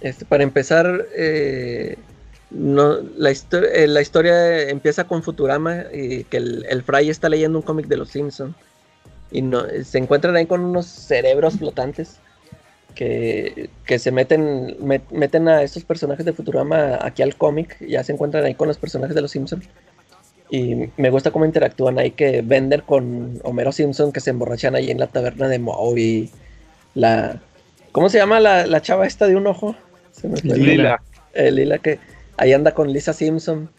Este, para empezar, eh, eh, la historia empieza con Futurama y que el, el Fry está leyendo un cómic de los Simpsons y se encuentran ahí con unos cerebros flotantes que, se meten, met- meten a estos personajes de Futurama aquí al cómic, ya se encuentran ahí con los personajes de los Simpsons. Y me gusta cómo interactúan ahí que Bender con Homero Simpson que se emborrachan ahí en la taberna de Moe la... ¿Cómo se llama la, la chava esta de un ojo? Se me fue el. Lila. Lila que ahí anda con Lisa Simpson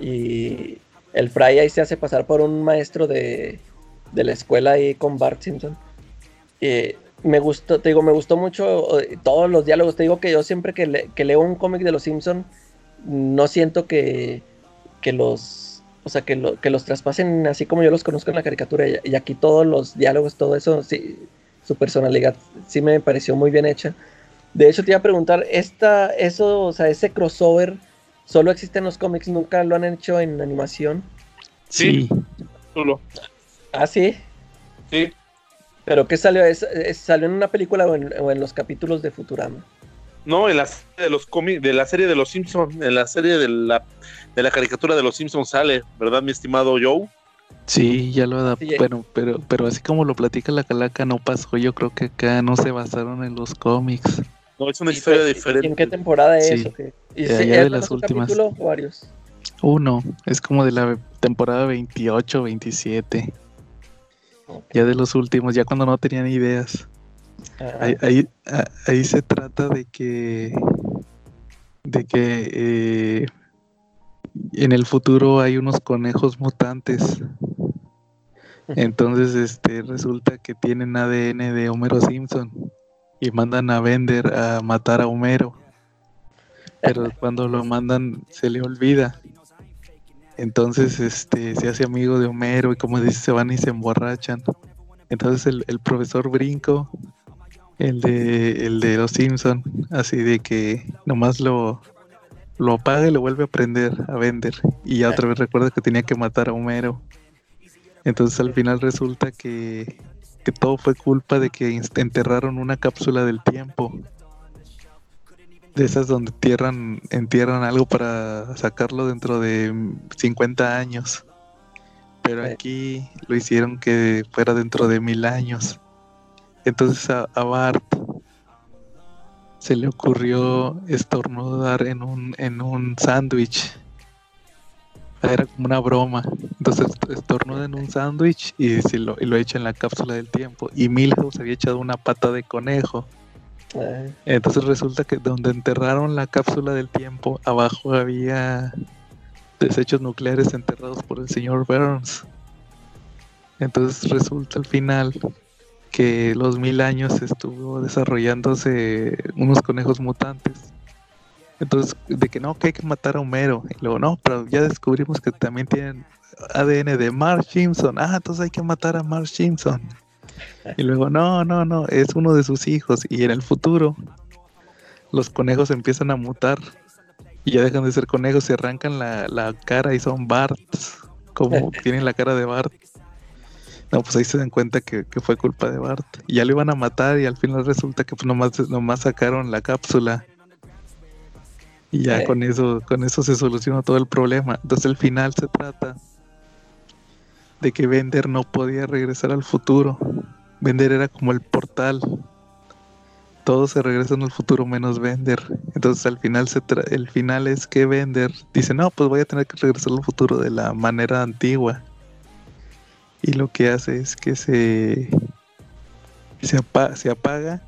y el Fry ahí se hace pasar por un maestro de, de la escuela ahí con Bart Simpson. Y me gustó, te digo, me gustó mucho todos los diálogos. Te digo que yo siempre que, le- que leo un cómic de los Simpson no siento que, que los, o sea, que, lo- que los traspasen así como yo los conozco en la caricatura. Y, y aquí todos los diálogos, todo eso, sí, su personalidad sí me pareció muy bien hecha. De hecho, te iba a preguntar, esta, eso, o sea, ese crossover solo existe en los cómics, nunca lo han hecho en animación. Sí, solo. Ah, sí. Sí. ¿Pero qué salió? ¿Es- es- ¿Salió en una película o en, o en los capítulos de Futurama? No, en la serie de los cómics, de la serie de los Simpsons, en la serie de la, de la caricatura de los Simpsons sale, ¿verdad, mi estimado Joe? Sí, ya lo adaptó. Sí. Bueno, pero, pero así como lo platica la calaca, no pasó. Yo creo que acá no se basaron en los cómics. No, es una ¿Y historia fue- ¿Y diferente. en qué temporada es? Sí. o qué? ¿Y de las últimas. capítulo o varios? Uno, es como de la temporada 28, 27. Ok. Ya de los últimos, ya cuando no tenían ideas. Ahí, ahí, ahí se trata de que de que eh, en el futuro hay unos conejos mutantes. Entonces, este, resulta que tienen ADN de Homero Simpson y mandan a Bender a matar a Homero. Pero cuando lo mandan se le olvida. Entonces, este, se hace amigo de Homero y como dice, se van y se emborrachan. Entonces el, el profesor Brinco, el de, el de los Simpson, así de que nomás lo, lo apaga y lo vuelve a prender a Bender. Y ya otra vez recuerda que tenía que matar a Homero. Entonces al final resulta que, que todo fue culpa de que enterraron una cápsula del tiempo. De esas donde entierran, entierran algo para sacarlo dentro de mm, 50 años. Pero aquí lo hicieron que fuera dentro de mil años. Entonces a, a Bart se le ocurrió estornudar en un, en un sándwich. Era como una broma. Entonces estornuda en un sándwich y, se lo, y lo echa en la cápsula del tiempo. Y Milhouse había echado una pata de conejo. Eh, Entonces resulta que donde enterraron la cápsula del tiempo, abajo había desechos nucleares enterrados por el señor Burns. Entonces resulta al final que los mil años estuvo desarrollándose unos conejos mutantes. Entonces, de que no, que hay que matar a Homero. Y luego, no, pero ya descubrimos que también tienen ADN de Mark Simpson. Ah, entonces hay que matar a Mark Simpson. Y luego, no, no, no, es uno de sus hijos. Y en el futuro, los conejos empiezan a mutar. Y ya dejan de ser conejos, se arrancan la, la cara y son Barts. Como [laughs] tienen la cara de Bart. No, pues ahí se dan cuenta que, que fue culpa de Bart. Y ya lo iban a matar y al final resulta que pues nomás, nomás sacaron la cápsula. Y ya Eh. con eso, con eso se solucionó todo el problema. Entonces el final se trata de que Bender no podía regresar al futuro. Bender era como el portal. Todos se regresan al futuro menos Bender. Entonces al final se tra- el final es que Bender dice, no, pues voy a tener que regresar al futuro de la manera antigua. Y lo que hace es que se se, apa- se apaga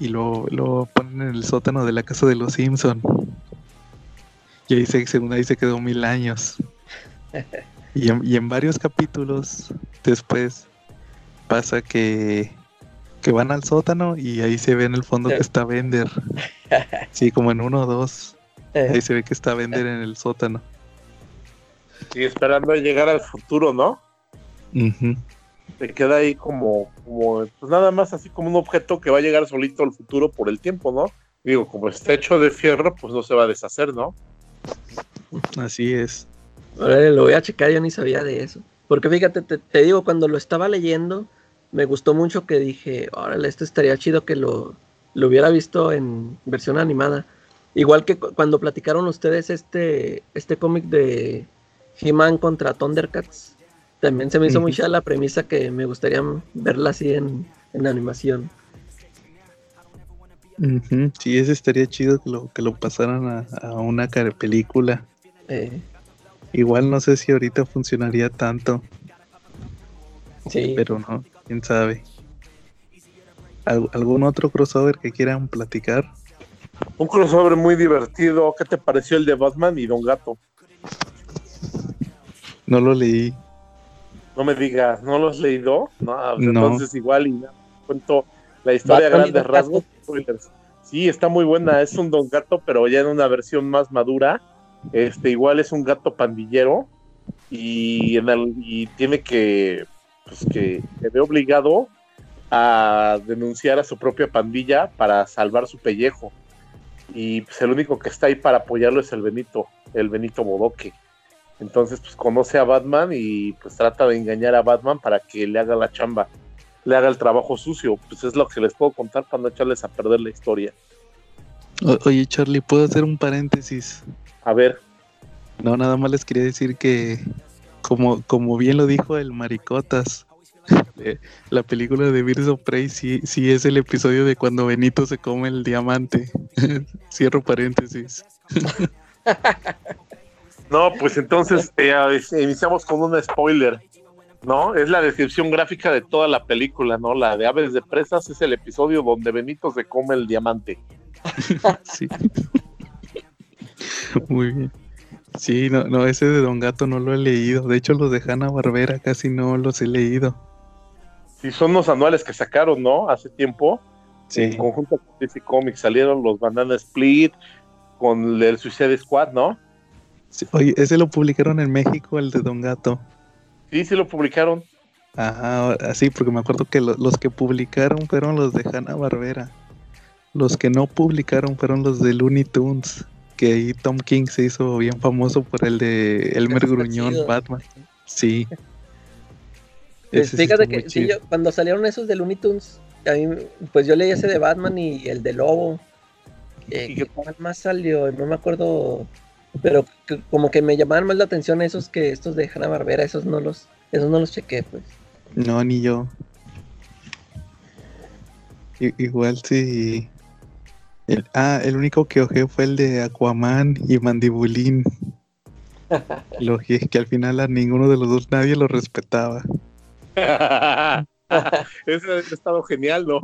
y lo, lo ponen en el sótano de la casa de los Simpson. Y ahí se, según ahí se quedó mil años. Y en, y en varios capítulos después pasa que, que van al sótano y ahí se ve en el fondo que está Bender. Sí, como en uno o dos. Ahí se ve que está Bender en el sótano. Y esperando llegar al futuro, ¿no? Te queda ahí como, como, pues nada más así como un objeto que va a llegar solito al futuro por el tiempo, ¿no? Digo, como está hecho de fierro, pues no se va a deshacer, ¿no? Así es. Órale, lo voy a checar, yo ni sabía de eso. Porque fíjate, te, te digo, cuando lo estaba leyendo, me gustó mucho que dije, órale, esto estaría chido que lo, lo hubiera visto en versión animada. Igual que cu- cuando platicaron ustedes este, este cómic de He-Man contra Thundercats, también se me hizo muy chida la premisa que me gustaría verla así en, en animación. Ujú, Sí, ese estaría chido que lo, que lo pasaran a, a una cara- película. Eh, Igual no sé si ahorita funcionaría tanto, sí. pero no, quién sabe. ¿Al- ¿Algún otro crossover que quieran platicar? Un crossover muy divertido. ¿Qué te pareció el de Batman y Don Gato? No lo leí. No me digas, ¿no lo has leído? No, No. entonces igual y ya cuento la historia a grandes rasgos. Sí, está muy buena. Es un Don Gato, pero ya en una versión más madura. Este, igual es un gato pandillero y tiene que, pues que se ve obligado a denunciar a su propia pandilla para salvar su pellejo. Y pues el único que está ahí para apoyarlo es el Benito, el Benito Bodoque. Entonces, pues conoce a Batman y pues trata de engañar a Batman para que le haga la chamba, le haga el trabajo sucio. Pues es lo que les puedo contar para no echarles a perder la historia. O- oye, Charlie, ¿puedo hacer un paréntesis? A ver, No, nada más les quería decir que, como, como bien lo dijo el Maricotas, [laughs] eh, la película de Birds of Prey sí, sí es el episodio de cuando Benito se come el diamante. [laughs] Cierro paréntesis. [laughs] no, pues entonces eh, iniciamos con un spoiler. ¿No? Es la descripción gráfica de toda la película, ¿no? La de Aves de Presas es el episodio donde Benito se come el diamante. [laughs] sí. Muy bien. Sí, no, no, ese de Don Gato no lo he leído. De hecho, los de Hanna Barbera casi no los he leído. Sí, son los anuales que sacaron, ¿no? Hace tiempo. Sí. En conjunto con DC Comics salieron los Banana Split con el Suicide Squad, ¿no? Sí, Oye, ese lo publicaron en México, el de Don Gato. Sí, sí lo publicaron. Ajá, así, porque me acuerdo que lo- los que publicaron fueron los de Hanna Barbera. Los que no publicaron fueron los de Looney Tunes. Que ahí Tom King se hizo bien famoso por el de Elmer Gruñón. Batman. Sí. Pues sí fíjate que sí, chido. yo- cuando salieron esos de Looney Tunes, a mí, pues yo leí ese de Batman y el de Lobo. Eh, ¿qué cuál más salió? No me acuerdo. Pero que- como que me llamaban más la atención esos que estos de Hanna Barbera, esos no los, esos no los chequé, pues. No, ni yo. I- igual sí. El- ah, el único que ojé fue el de Aquaman y Mandibulín. [laughs] Lo ojé, que al final a ninguno de los dos nadie lo respetaba. [laughs] Ese ha estado genial, ¿no?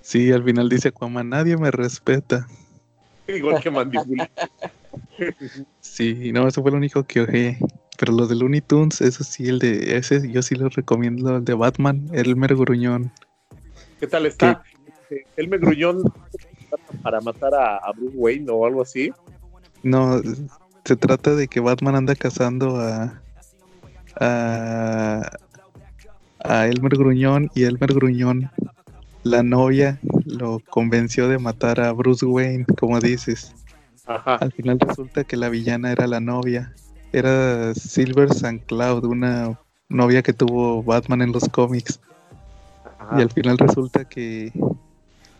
Sí, al final dice Aquaman, nadie me respeta. Igual que Mandibulín. [laughs] Sí, no, eso fue lo único que ojé. Pero los de Looney Tunes, eso sí, el de ese yo sí les recomiendo, el de Batman, Elmer Gruñón. ¿Qué tal está? Él me gruñón para matar a, a Bruce Wayne o algo así. No, se trata de que Batman anda cazando a. a. a Elmer Gruñón y Elmer Gruñón, la novia, lo convenció de matar a Bruce Wayne, como dices. Ajá. Al final resulta que la villana era la novia. Era Silver St. Cloud, una novia que tuvo Batman en los cómics. Y al final resulta que.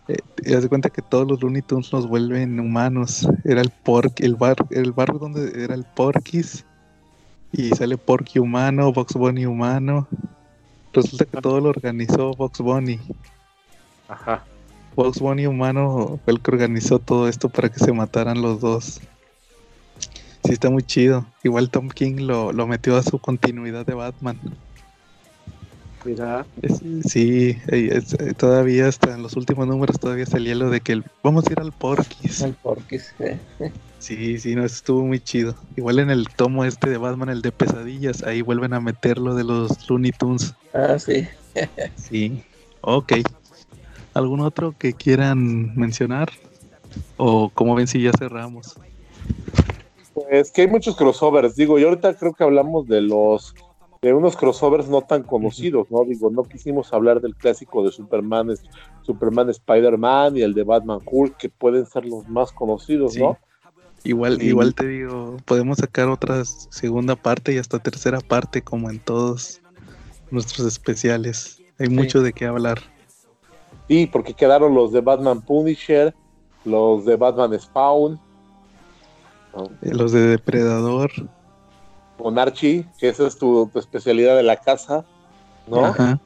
Eh, te das cuenta que todos los Looney Tunes nos vuelven humanos. Era el pork, el bar, el barrio donde era el Porky's. Y sale Porky humano, Box Bunny humano. Resulta que todo lo organizó Box Bunny. Ajá. Box Bunny humano fue el que organizó todo esto para que se mataran los dos. Sí, está muy chido. Igual Tom King lo, lo metió a su continuidad de Batman. Mira. Es- sí, eh, es- todavía hasta en los últimos números todavía salía lo de que el- vamos a ir al Porky's. Al Porky's. eh. Sí, sí, no, eso estuvo muy chido. Igual en el tomo este de Batman, el de pesadillas, ahí vuelven a meter lo de los Looney Tunes. Ah, sí. Sí. Ok. ¿Algún otro que quieran mencionar? O como ven si ya cerramos. Pues que hay muchos crossovers, digo, y ahorita creo que hablamos de los de unos crossovers no tan conocidos, ¿no? Digo, no quisimos hablar del clásico de Superman, Superman Spider-Man y el de Batman Hulk, que pueden ser los más conocidos, Sí. ¿no? Igual, Sí. igual te digo, podemos sacar otra segunda parte y hasta tercera parte, como en todos nuestros especiales. Hay mucho de qué hablar. Sí, porque quedaron los de Batman Punisher, los de Batman Spawn, ¿no? Eh, Los de Depredador. con Archie, que esa es tu, tu especialidad de la casa, ¿no? Ajá.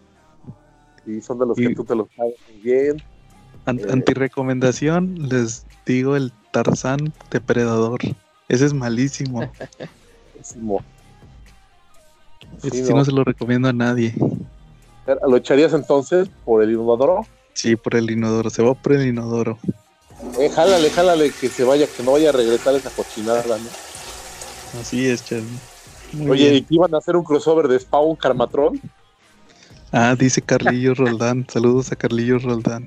Y son de los que tú te los sabes muy bien. An- Eh. Antirecomendación, les digo el Tarzán Depredador. Ese es malísimo. [laughs] Sí, sí no. no se lo recomiendo a nadie. ¿Lo echarías entonces por el inodoro? Sí, por el inodoro. Se va por el inodoro. Eh, jálale, jálale, que se vaya, que no vaya a regresar esa cochinada, ¿no? Así es, Charlie. Oye, bien. ¿y que iban a hacer un crossover de Spawn Carmatron? Ah, dice Carlillo Roldán. Saludos a Carlillo Roldán.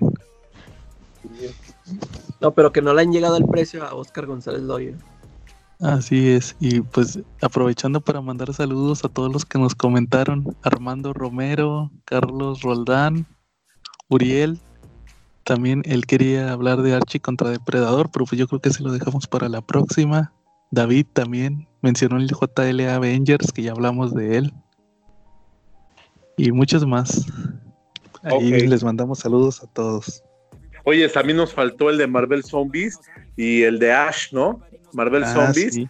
No, pero que no le han llegado el precio a Oscar González Loyo. Así es, y pues aprovechando para mandar saludos a todos los que nos comentaron, Armando Romero, Carlos Roldán, Uriel, también él quería hablar de Archie contra Depredador, pero pues yo creo que se lo dejamos para la próxima. David también mencionó el JLA Avengers, que ya hablamos de él. Y muchos más. Ahí les mandamos saludos a todos. Oye, también nos faltó el de Marvel Zombies y el de Ash, ¿no? Marvel Ah, Zombies. sí.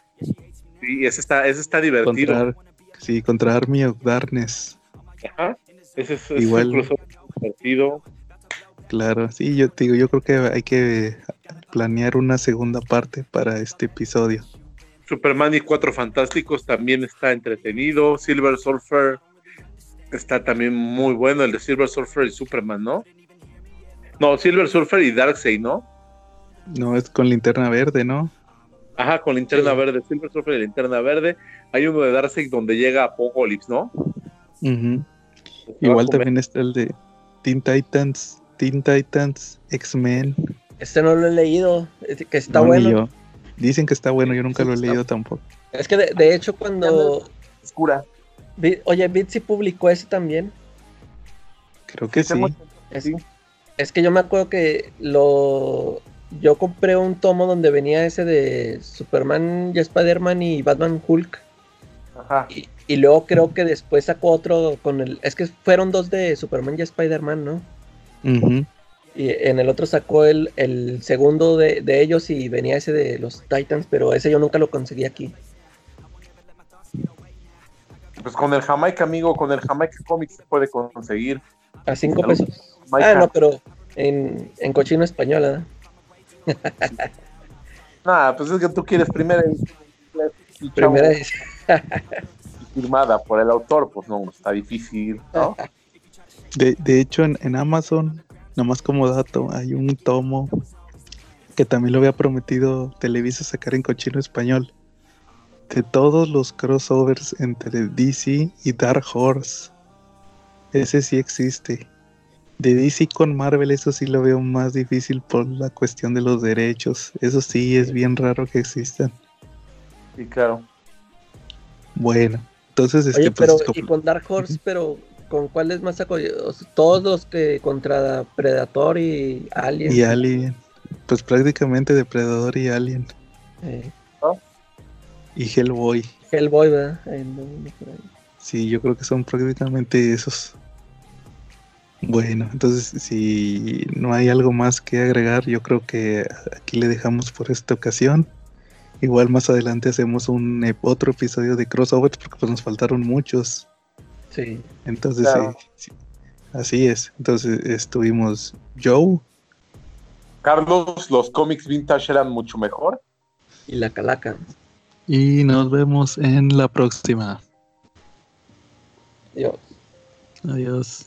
Sí, ese está, ese está divertido. Contra, sí, contra Army of Darkness. Ajá. Ese es, ese es Igual. Divertido. Claro, sí, yo te digo, yo creo que hay que planear una segunda parte para este episodio. Superman y Cuatro Fantásticos también está entretenido. Silver Surfer Está también muy bueno el de Silver Surfer y Superman, ¿no? No, Silver Surfer y Darkseid, ¿no? No, es con linterna verde, ¿no? Ajá, con linterna verde, Silver Surfer y linterna verde. Hay uno de Darkseid donde llega Apocalypse, ¿no? Ujú. Igual también está el de Teen Titans, Teen Titans, X-Men. Este no lo he leído, es que está No, bueno. yo. Dicen que está bueno, yo nunca lo he leído tampoco. Es que de, de hecho cuando... Oscura. Vi- Oye, Bitsy publicó ese también. Creo que sí. Es, es que yo me acuerdo que lo... Yo compré un tomo donde venía ese de Superman y Spider-Man y Batman Hulk. Ajá. Y, y luego creo que después sacó otro con el... Es que fueron dos de Superman y Spider-Man, ¿no? Y en el otro sacó el, el segundo de, de ellos y venía ese de los Titans, pero ese yo nunca lo conseguí aquí. Pues con el Jamaica, amigo, con el Jamaica Comics se puede conseguir. A cinco pesos. Jamaica. Ah, no, pero en, en cochino español, ¿verdad? [laughs] Nah, pues es que tú quieres primera edición Primera edición. [laughs] firmada por el autor, pues no, está difícil, ¿no? De, de hecho, en, en Amazon, nomás como dato, hay un tomo que también lo había prometido Televisa sacar en cochino español. De todos los crossovers entre DC y Dark Horse. Ese sí existe. De DC con Marvel, eso sí lo veo más difícil por la cuestión de los derechos. Eso sí es bien raro que existan. Sí, claro. Bueno, entonces este Oye, pues, pero como- y con Dark Horse, pero ¿con cuáles más sacó? O sea, Todos los que contra Predator y Alien. y Alien. Pues prácticamente Depredador y Alien. Eh, Y Hellboy. Hellboy, ¿verdad? Eh, no, no. Sí, yo creo que son prácticamente esos. Bueno, entonces si no hay algo más que agregar, yo creo que aquí le dejamos por esta ocasión. Igual más adelante hacemos un ep- otro episodio de crossovers porque pues nos faltaron muchos. Sí. Entonces Claro. sí, sí, así es. Entonces estuvimos Joe, Carlos, los cómics vintage eran mucho mejor. Y la calaca. y nos vemos en la próxima. Dios. Adiós.